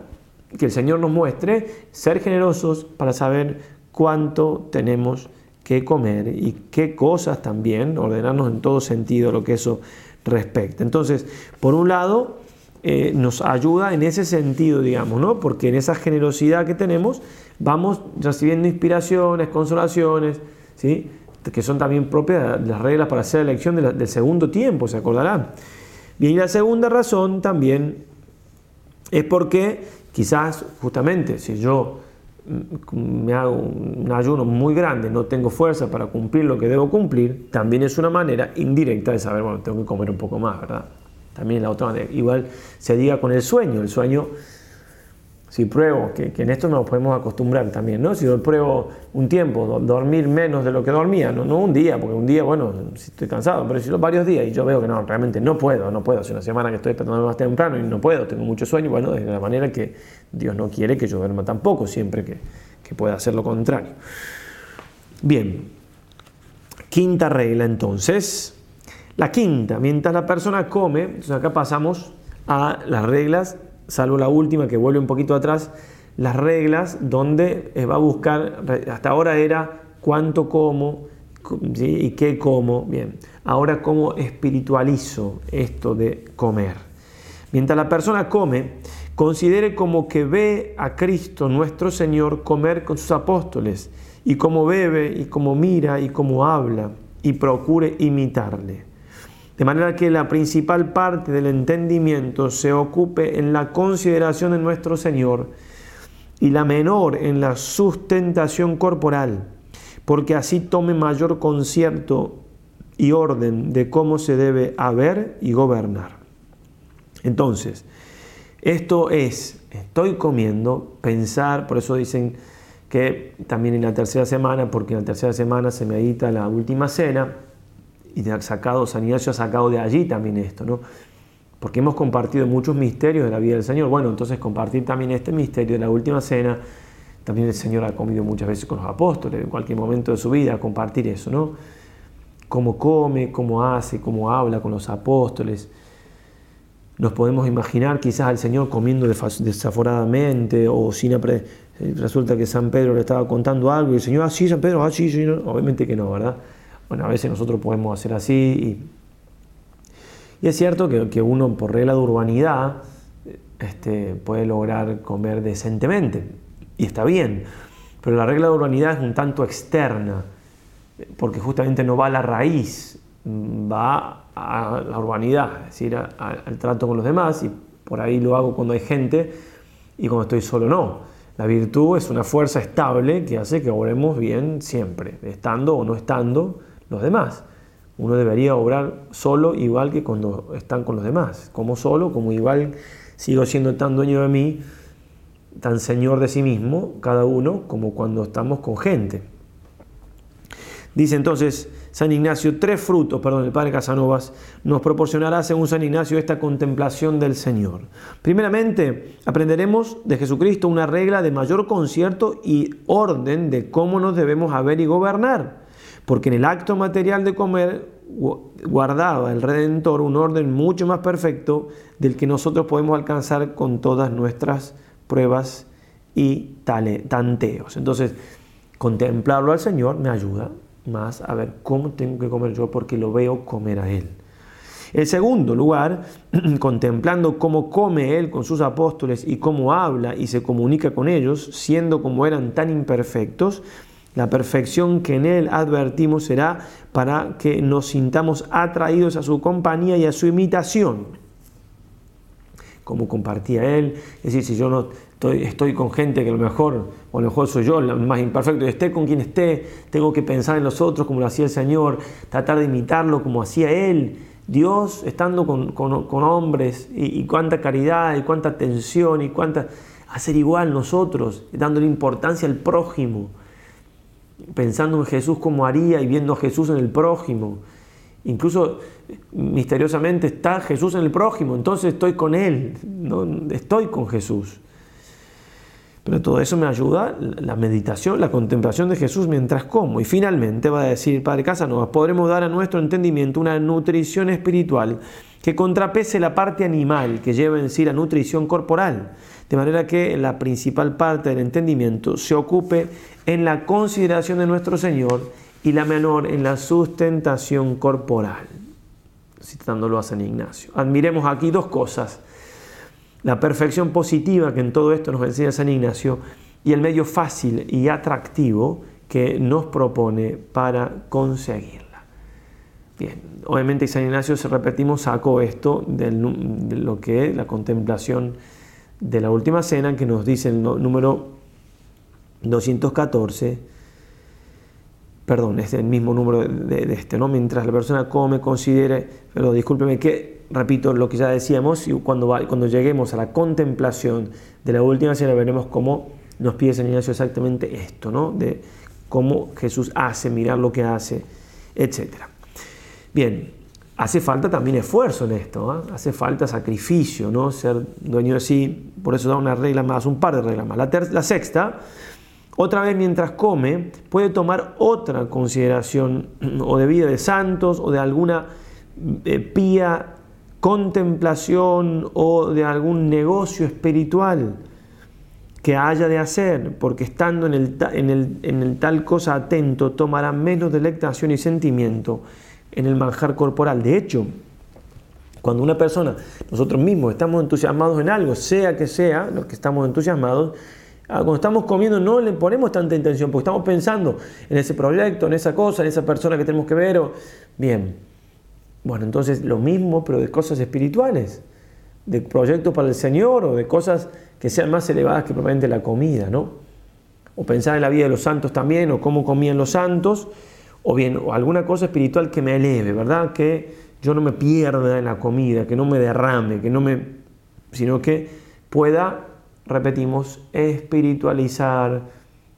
que el Señor nos muestre, ser generosos para saber cuánto tenemos qué comer y qué cosas también, ordenarnos en todo sentido lo que eso respecta. Entonces, por un lado, eh, nos ayuda en ese sentido, digamos, ¿no? Porque en esa generosidad que tenemos vamos recibiendo inspiraciones, consolaciones, que son también propias las reglas para hacer la elección del segundo tiempo, se acordarán. Bien, y la segunda razón también es porque quizás justamente si yo me hago un ayuno muy grande, no tengo fuerza para cumplir lo que debo cumplir, también es una manera indirecta de saber, bueno, tengo que comer un poco más, ¿verdad? También la otra manera. Igual se diga con el sueño, el sueño si pruebo, que, en esto nos podemos acostumbrar también, ¿no? Si yo pruebo un tiempo, dormir menos de lo que dormía, no, no un día, porque un día, bueno, si estoy cansado, pero si son varios días y yo veo que no, realmente no puedo, no puedo, hace una semana que estoy despertando más temprano y no puedo, tengo mucho sueño, bueno, de la manera que Dios no quiere que yo duerma tampoco, siempre que, que pueda hacer lo contrario. Bien, quinta regla entonces. La quinta, mientras la persona come, entonces acá pasamos a las reglas salvo la última que vuelve un poquito atrás, las reglas donde eh, va a buscar, hasta ahora era cuánto como y qué como, bien, ahora cómo espiritualizo esto de comer. Mientras la persona come, considere como que ve a Cristo nuestro Señor comer con sus apóstoles y cómo bebe y cómo mira y cómo habla y procure imitarle. De manera que la principal parte del entendimiento se ocupe en la consideración de nuestro Señor y la menor en la sustentación corporal, porque así tome mayor concierto y orden de cómo se debe haber y gobernar. Entonces, esto es, estoy comiendo, pensar, por eso dicen que también en la tercera semana, porque en la tercera semana se medita la última cena, y ha sacado, San Ignacio ha sacado de allí también esto, ¿no? Porque hemos compartido muchos misterios de la vida del Señor. Bueno, entonces compartir también este misterio de la última cena. También el Señor ha comido muchas veces con los apóstoles, en cualquier momento de su vida, compartir eso, ¿no? Cómo come, cómo hace, cómo habla con los apóstoles. Nos podemos imaginar quizás al Señor comiendo desaforadamente o sin resulta que San Pedro le estaba contando algo y el Señor, ah, sí, San Pedro, ah, sí, sí, obviamente que no, ¿verdad? Bueno, a veces nosotros podemos hacer así y es cierto que, uno por regla de urbanidad este, puede lograr comer decentemente, y está bien, pero la regla de urbanidad es un tanto externa, porque justamente no va a la raíz, va a la urbanidad, es decir, al trato con los demás, y por ahí lo hago cuando hay gente y cuando estoy solo no. La virtud es una fuerza estable que hace que obremos bien siempre, estando o no estando los demás. Uno debería obrar solo igual que cuando están con los demás. Como solo, como igual sigo siendo tan dueño de mí, tan señor de sí mismo, cada uno, como cuando estamos con gente. Dice entonces San Ignacio, tres frutos, perdón, el Padre Casanovas nos proporcionará, según San Ignacio, esta contemplación del Señor. Primeramente, aprenderemos de Jesucristo una regla de mayor concierto y orden de cómo nos debemos haber y gobernar porque en el acto material de comer guardaba el Redentor un orden mucho más perfecto del que nosotros podemos alcanzar con todas nuestras pruebas y tanteos. Entonces, contemplarlo al Señor me ayuda más a ver cómo tengo que comer yo porque lo veo comer a Él. En segundo lugar, contemplando cómo come Él con sus apóstoles y cómo habla y se comunica con ellos, siendo como eran tan imperfectos, la perfección que en Él advertimos será para que nos sintamos atraídos a su compañía y a su imitación. Como compartía Él, es decir, si yo no estoy, con gente que a lo mejor, o a lo mejor soy yo el más imperfecto, y esté con quien esté, tengo que pensar en los otros como lo hacía el Señor, tratar de imitarlo como hacía Él. Dios estando con, hombres y, y, cuánta caridad y cuánta atención y cuánta... Hacer igual nosotros, dándole importancia al prójimo pensando en Jesús como haría y viendo a Jesús en el prójimo. Incluso misteriosamente está Jesús en el prójimo, entonces estoy con Él, estoy con Jesús. Pero todo eso me ayuda la meditación, la contemplación de Jesús mientras como. Y finalmente va a decir Padre Casanova, podremos dar a nuestro entendimiento una nutrición espiritual que contrapese la parte animal que lleva en sí la nutrición corporal de manera que la principal parte del entendimiento se ocupe en la consideración de nuestro Señor y la menor en la sustentación corporal, citándolo a San Ignacio. Admiremos aquí dos cosas, la perfección positiva que en todo esto nos enseña San Ignacio y el medio fácil y atractivo que nos propone para conseguirla. Bien, obviamente San Ignacio, se repetimos, sacó esto de lo que es la contemplación de la última cena que nos dice el número 214, perdón, es el mismo número de, este, ¿no? Mientras la persona come, considere, pero discúlpeme que, repito lo que ya decíamos, y cuando, cuando lleguemos a la contemplación de la última cena veremos cómo nos pide San Ignacio exactamente esto, ¿no? De cómo Jesús hace, mirar lo que hace, etc. Bien, hace falta también esfuerzo en esto, ¿ah? hace falta sacrificio, ¿no? Ser dueño de sí, por eso da una regla más, un par de reglas más. La, sexta, otra vez mientras come, puede tomar otra consideración o de vida de santos o de alguna eh, pía contemplación o de algún negocio espiritual que haya de hacer, porque estando en el, en el, tal cosa atento tomará menos delectación y sentimiento en el manjar corporal. De hecho, cuando una persona, nosotros mismos estamos entusiasmados en algo, sea que sea, los que estamos entusiasmados, cuando estamos comiendo no le ponemos tanta intención, porque estamos pensando en ese proyecto, en esa cosa, en esa persona que tenemos que ver. Bien, bueno, entonces lo mismo, pero de cosas espirituales. de proyectos para el Señor o de cosas que sean más elevadas que probablemente la comida, ¿no? O pensar en la vida de los santos también, o cómo comían los santos, o bien o alguna cosa espiritual que me eleve, ¿verdad? Que yo no me pierda en la comida, que no me derrame, que no me, sino que pueda, repetimos, espiritualizar,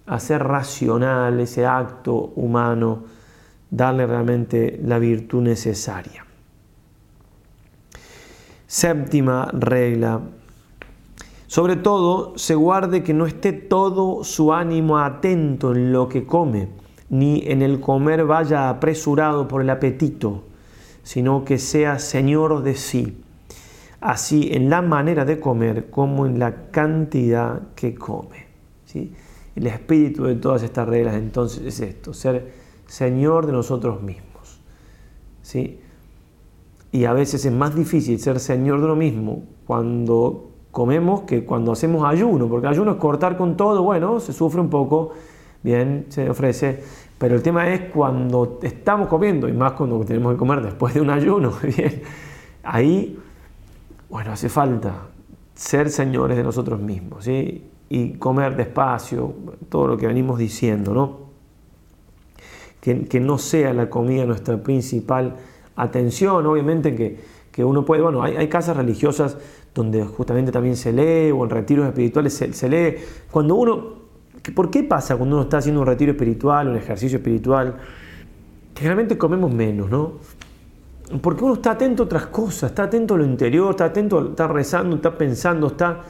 hacer racional ese acto humano, darle realmente la virtud necesaria. Séptima regla. Sobre todo, se guarde que no esté todo su ánimo atento en lo que come, ni en el comer vaya apresurado por el apetito, sino que sea señor de sí, así en la manera de comer como en la cantidad que come. ¿sí? El espíritu de todas estas reglas entonces es esto, ser señor de nosotros mismos. ¿sí? Y a veces es más difícil ser señor de uno mismo cuando comemos que cuando hacemos ayuno, porque ayuno es cortar con todo, bueno, se sufre un poco, bien, se ofrece, pero el tema es cuando estamos comiendo, y más cuando tenemos que comer después de un ayuno, bien, ahí, bueno, hace falta ser señores de nosotros mismos, ¿sí? Y comer despacio, todo lo que venimos diciendo, ¿no? Que, no sea la comida nuestra principal atención, obviamente que, que uno puede, bueno, hay, hay casas religiosas donde justamente también se lee, o en retiros espirituales se, lee. Cuando uno, ¿por qué pasa cuando uno está haciendo un retiro espiritual, un ejercicio espiritual? Generalmente comemos menos, ¿no? Porque uno está atento a otras cosas, está atento a lo interior, está atento, está rezando, está pensando, está...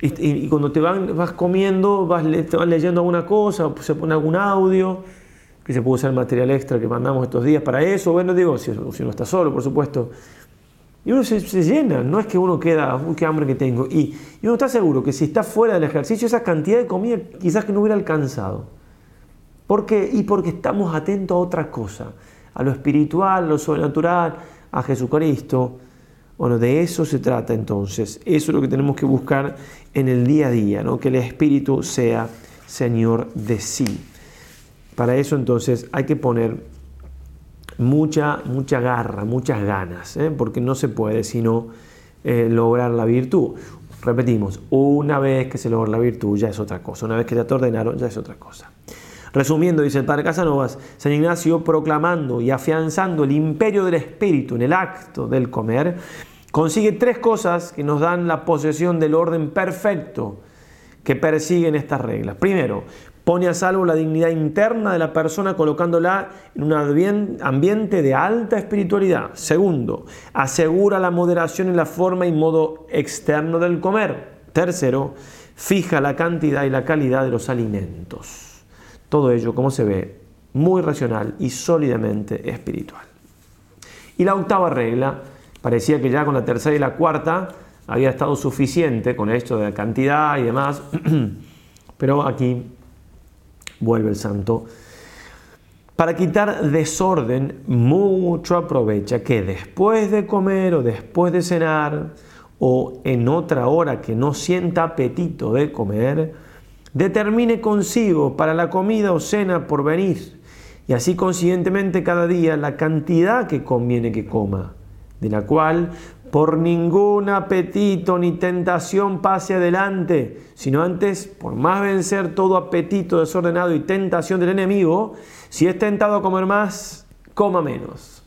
Y, cuando te van, vas comiendo, vas, te leyendo alguna cosa, se pone algún audio, que se puede usar material extra que mandamos estos días para eso. Bueno, digo, si, si uno está solo, por supuesto. Y uno se, llena, no es que uno queda, uy, qué hambre que tengo. Y, uno está seguro que si está fuera del ejercicio, esa cantidad de comida quizás que no hubiera alcanzado. ¿Por qué? Y porque estamos atentos a otra cosa, a lo espiritual, a lo sobrenatural, a Jesucristo. Bueno, de eso se trata entonces. Eso es lo que tenemos que buscar en el día a día, ¿no? que el Espíritu sea Señor de sí. Para eso entonces hay que poner mucha, mucha garra, muchas ganas, ¿eh? porque no se puede sino eh, lograr la virtud. Repetimos, una vez que se logra la virtud ya es otra cosa, una vez que ya te ordenaron ya es otra cosa. Resumiendo, dice el padre Casanovas, San Ignacio proclamando y afianzando el imperio del espíritu en el acto del comer, consigue tres cosas que nos dan la posesión del orden perfecto que persiguen estas reglas. Primero, Pone a salvo la dignidad interna de la persona colocándola en un ambiente de alta espiritualidad. Segundo, asegura la moderación en la forma y modo externo del comer. Tercero, fija la cantidad y la calidad de los alimentos. Todo ello, como se ve, muy racional y sólidamente espiritual. Y la octava regla, parecía que ya con la tercera y la cuarta había estado suficiente con esto de la cantidad y demás, pero aquí vuelve el santo. Para quitar desorden, mucho aprovecha que después de comer o después de cenar o en otra hora que no sienta apetito de comer, determine consigo para la comida o cena por venir y así consiguientemente cada día la cantidad que conviene que coma, de la cual por ningún apetito ni tentación pase adelante, sino antes, por más vencer todo apetito desordenado y tentación del enemigo, si es tentado a comer más, coma menos.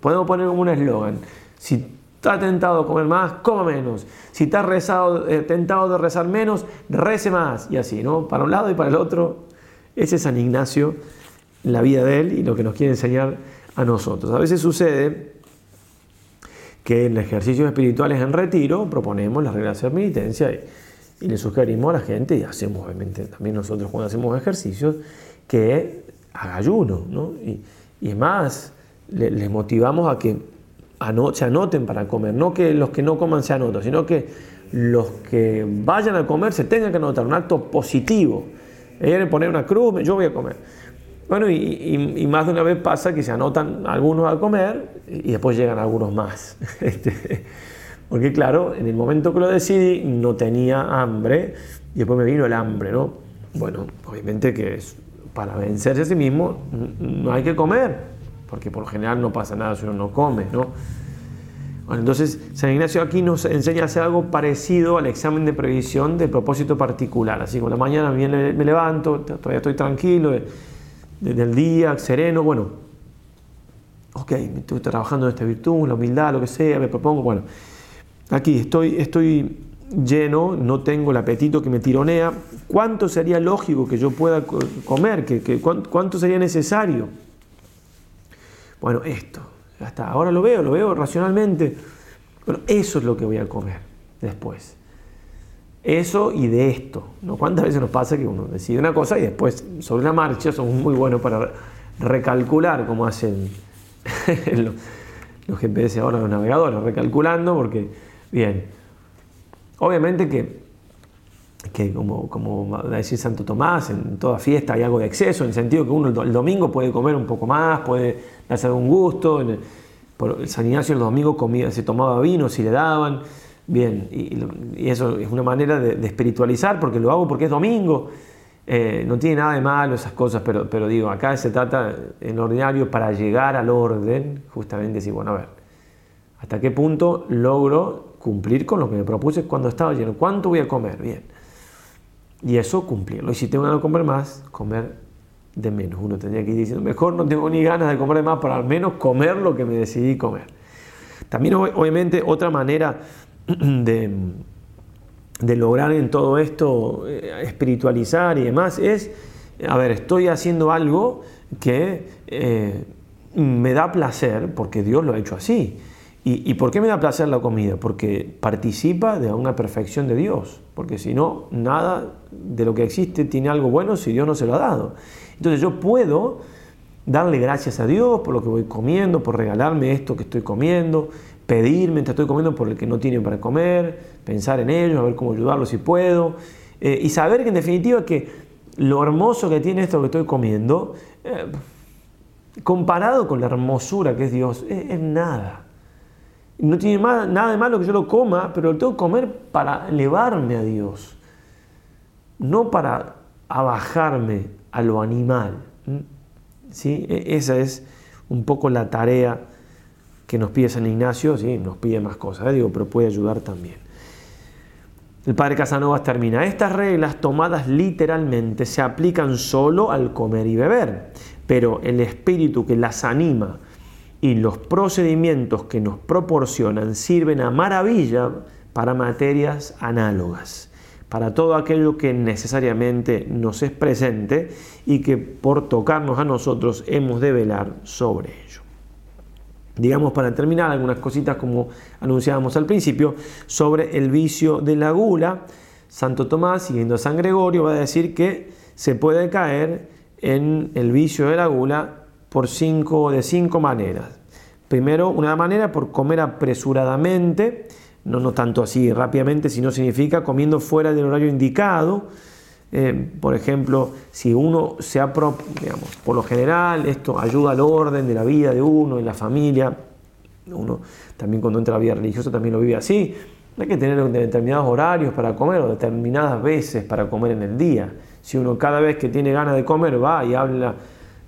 Podemos poner como un eslogan, si está tentado a comer más, coma menos. Si está rezado, eh, tentado de rezar menos, rece más. Y así, ¿no? Para un lado y para el otro. Ese es San Ignacio, la vida de él y lo que nos quiere enseñar a nosotros. A veces sucede que en ejercicios espirituales en retiro proponemos las reglas de penitencia y, le sugerimos a la gente, y hacemos obviamente también nosotros cuando hacemos ejercicios, que haga ayuno. ¿no? Y, y más, les motivamos a que se anoten para comer, no que los que no coman se anoten, sino que los que vayan a comer se tengan que anotar, un acto positivo. Quieren poner una cruz, yo voy a comer. Bueno, y, más de una vez pasa que se anotan algunos a comer y después llegan algunos más. Este, porque claro, en el momento que lo decidí no tenía hambre y después me vino el hambre, ¿no? Bueno, obviamente que para vencerse a sí mismo no hay que comer, porque por general no pasa nada si uno no come, ¿no? Bueno, entonces San Ignacio aquí nos enseña a hacer algo parecido al examen de previsión de propósito particular. Así como la mañana me levanto, todavía estoy tranquilo, desde el día, sereno, bueno, ok, estoy trabajando en esta virtud, la humildad, lo que sea, me propongo, bueno, aquí estoy, estoy lleno, no tengo el apetito que me tironea, ¿cuánto sería lógico que yo pueda comer? ¿Qué, cuánto, sería necesario? Bueno, esto, hasta ahora lo veo, lo veo racionalmente. Bueno, eso es lo que voy a comer después. Eso y de esto. ¿no? ¿Cuántas veces nos pasa que uno decide una cosa y después sobre la marcha somos muy buenos para recalcular como hacen los, los GPS ahora, los navegadores, recalculando porque, bien, Obviamente que, que como, como decir Santo Tomás, en toda fiesta hay algo de exceso, en el sentido que uno el domingo puede comer un poco más, puede darse algún gusto. En el, San Ignacio el domingo comía, se tomaba vino si le daban. Bien, y, eso es una manera de, espiritualizar, porque lo hago porque es domingo. Eh, no tiene nada de malo esas cosas, pero, pero digo, acá se trata en ordinario para llegar al orden, justamente decir, bueno, a ver, ¿hasta qué punto logro cumplir con lo que me propuse cuando estaba lleno. ¿Cuánto voy a comer? Bien. Y eso cumplirlo. Y si tengo ganas de comer más, comer de menos. Uno tendría que ir diciendo, mejor no tengo ni ganas de comer de más para al menos comer lo que me decidí comer. También obviamente otra manera de, de lograr en todo esto eh, espiritualizar y demás es, a ver, estoy haciendo algo que eh, me da placer porque Dios lo ha hecho así. ¿Y, por qué me da placer la comida? Porque participa de una perfección de Dios. Porque si no, nada de lo que existe tiene algo bueno si Dios no se lo ha dado. Entonces yo puedo darle gracias a Dios por lo que voy comiendo, por regalarme esto que estoy comiendo, pedir mientras estoy comiendo por el que no tiene para comer, pensar en ellos, a ver cómo ayudarlo si puedo. Eh, y saber que en definitiva que lo hermoso que tiene esto que estoy comiendo, eh, comparado con la hermosura que es Dios, es nada. No tiene nada de malo que yo lo coma, pero lo tengo que comer para elevarme a Dios, no para abajarme a lo animal. ¿Sí? E, esa es un poco la tarea que nos pide San Ignacio, ¿sí? nos pide más cosas, ¿eh? digo, pero puede ayudar también. El padre Casanovas termina, estas reglas tomadas literalmente se aplican solo al comer y beber, pero el espíritu que las anima y los procedimientos que nos proporcionan sirven a maravilla para materias análogas, para todo aquello que necesariamente nos es presente y que por tocarnos a nosotros hemos de velar sobre ello. Digamos para terminar algunas cositas como anunciábamos al principio sobre el vicio de la gula. Santo Tomás, siguiendo a San Gregorio, va a decir que se puede caer en el vicio de la gula por cinco, de cinco maneras. Primero, una manera por comer apresuradamente, no, no tanto así rápidamente, sino significa comiendo fuera del horario indicado. Eh, por ejemplo, si uno se ha, digamos, por lo general, esto ayuda al orden de la vida de uno, y la familia. Uno también cuando entra a la vida religiosa también lo vive así. hay que tener determinados horarios para comer o determinadas veces para comer en el día. Si uno cada vez que tiene ganas de comer va y habla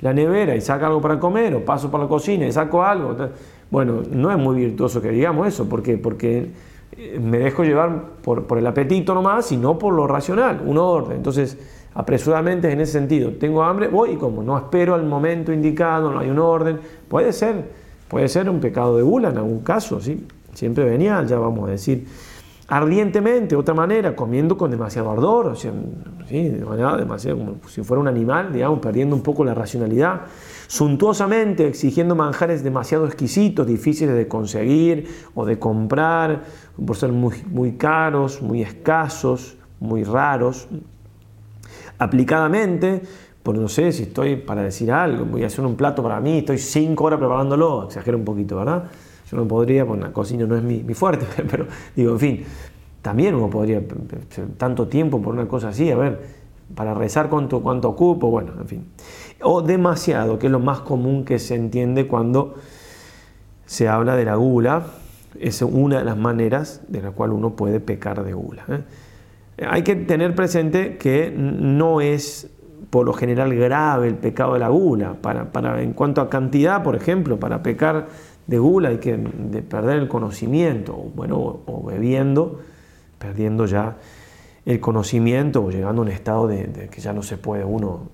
la nevera y saca algo para comer, o paso por la cocina y saco algo. Bueno, no es muy virtuoso que digamos eso, porque, porque eh, me dejo llevar por, por el apetito nomás y no por lo racional, un orden. Entonces, apresuradamente en ese sentido, tengo hambre, voy y como, no espero al momento indicado, no hay un orden. Puede ser, puede ser un pecado de gula en algún caso, ¿sí? siempre venial, ya vamos a decir ardientemente, otra manera, comiendo con demasiado ardor, o sea, ¿sí? de manera demasiado, como si fuera un animal, digamos, perdiendo un poco la racionalidad, suntuosamente exigiendo manjares demasiado exquisitos, difíciles de conseguir o de comprar, por ser muy, muy caros, muy escasos, muy raros, aplicadamente, por no sé si estoy para decir algo, voy a hacer un plato para mí, estoy cinco horas preparándolo, exagero un poquito, ¿verdad? Yo no podría, porque la cocina no es mi, fuerte, pero digo, en fin, también uno podría tanto tiempo por una cosa así, a ver, para rezar cuánto, cuánto ocupo, bueno, en fin. O demasiado, que es lo más común que se entiende cuando se habla de la gula, es una de las maneras de la cual uno puede pecar de gula. ¿eh? Hay que tener presente que no es por lo general grave el pecado de la gula. Para, para, en cuanto a cantidad, por ejemplo, para pecar de gula, hay que de perder el conocimiento, bueno, o, bebiendo, perdiendo ya el conocimiento o llegando a un estado de, que ya no se puede uno,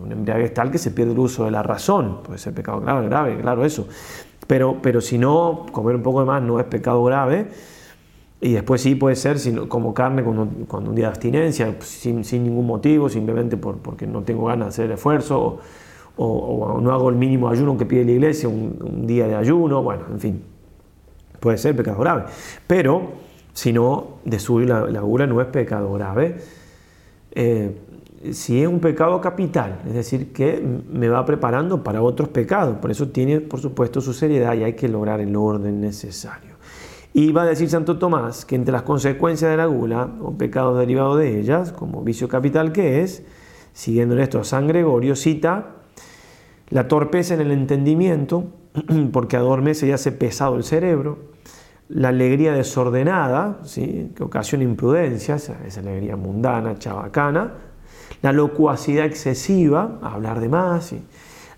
un embriaguez tal que se pierde el uso de la razón, puede ser pecado grave, grave, claro, eso. Pero, pero si no, comer un poco de más no es pecado grave. Y después sí puede ser como carne cuando, cuando un día de abstinencia, sin, sin ningún motivo, simplemente por, porque no tengo ganas de hacer esfuerzo o, no hago el mínimo ayuno que pide la iglesia, un, día de ayuno, bueno, en fin, puede ser pecado grave. Pero si no, de subir la, la gula no es pecado grave. Eh, si es un pecado capital, es decir, que me va preparando para otros pecados. Por eso tiene, por supuesto, su seriedad y hay que lograr el orden necesario. Y va a decir Santo Tomás que entre las consecuencias de la gula o pecados derivados de ellas, como vicio capital que es, siguiendo en esto a San Gregorio, cita la torpeza en el entendimiento, porque adormece y hace pesado el cerebro, la alegría desordenada, que ocasiona imprudencia, esa, alegría mundana, chabacana, la locuacidad excesiva, hablar de más,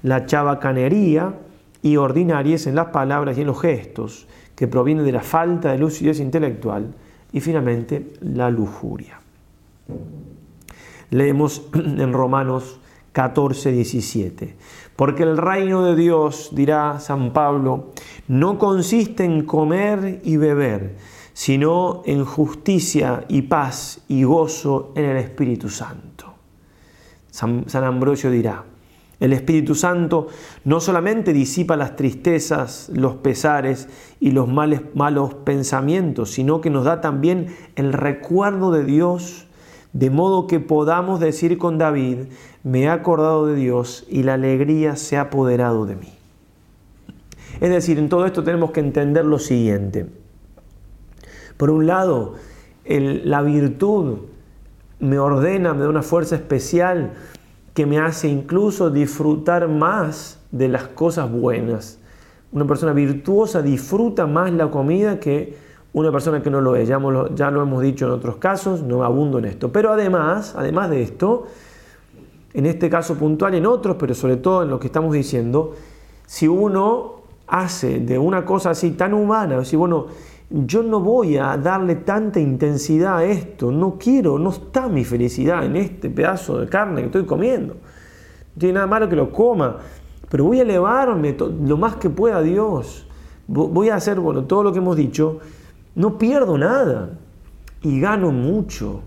la chabacanería y ordinarias en las palabras y en los gestos, que proviene de la falta de lucidez intelectual, y finalmente la lujuria. Leemos en Romanos 14, 17. Porque el reino de Dios, dirá San Pablo, no consiste en comer y beber, sino en justicia y paz y gozo en el Espíritu Santo. San, Ambrosio dirá, el Espíritu Santo no solamente disipa las tristezas, los pesares y los males, malos pensamientos, sino que nos da también el recuerdo de Dios de modo que podamos decir con David, me he acordado de Dios y la alegría se ha apoderado de mí. Es decir, en todo esto tenemos que entender lo siguiente. Por un lado, la virtud me ordena, me da una fuerza especial que me hace incluso disfrutar más de las cosas buenas. Una persona virtuosa disfruta más la comida que una persona que no lo es. Ya, ya lo hemos dicho en otros casos, no abundo en esto. Pero además, además de esto, en este caso puntual, en otros, pero sobre todo en lo que estamos diciendo, si uno hace de una cosa así tan humana, si bueno, yo no voy a darle tanta intensidad a esto, no quiero, no está mi felicidad en este pedazo de carne que estoy comiendo. No tiene nada malo que lo coma, pero voy a elevarme lo más que pueda Dios. Voy a hacer, bueno, todo lo que hemos dicho, no pierdo nada y gano mucho.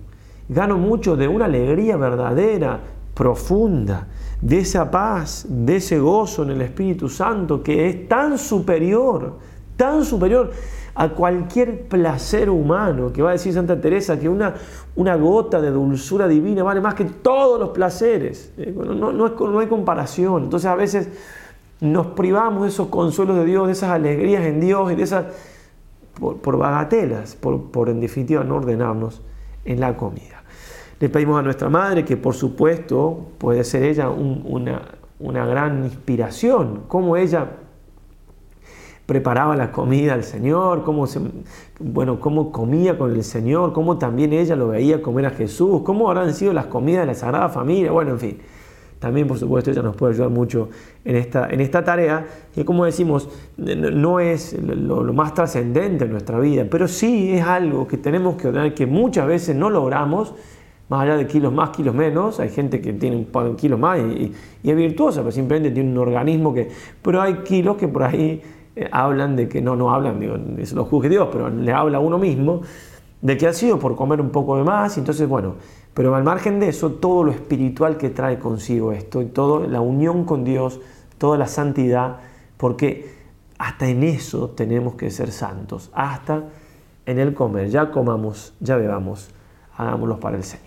Gano mucho de una alegría verdadera, profunda, de esa paz, de ese gozo en el Espíritu Santo que es tan superior, tan superior a cualquier placer humano, que va a decir Santa Teresa que una, una gota de dulzura divina vale más que todos los placeres. Eh, no, no hay comparación. Entonces a veces nos privamos de esos consuelos de Dios, de esas alegrías en Dios y de esas por, bagatelas, por, en definitiva no ordenarnos en la comida. Le pedimos a nuestra madre que por supuesto puede ser ella una, una gran inspiración, cómo ella preparaba la comida al Señor, cómo, bueno, cómo comía con el Señor, cómo también ella lo veía comer a Jesús, cómo habrán sido las comidas de la Sagrada Familia, bueno, en fin también por supuesto ella nos puede ayudar mucho en esta, en esta tarea, que como decimos, no es lo, más trascendente en nuestra vida, pero sí es algo que tenemos que ordenar, que muchas veces no logramos, más allá de kilos más, kilos menos, hay gente que tiene un kilo más y, es virtuosa, pero simplemente tiene un organismo que... Pero hay kilos que por ahí eh, hablan de que no, no hablan, digo, eso lo juzgue Dios, pero le habla a uno mismo de que ha sido por comer un poco de más, entonces bueno, pero al margen de eso, todo lo espiritual que trae consigo esto, y toda la unión con Dios, toda la santidad, porque hasta en eso tenemos que ser santos, hasta en el comer, ya comamos, ya bebamos, hagámoslo para el Señor.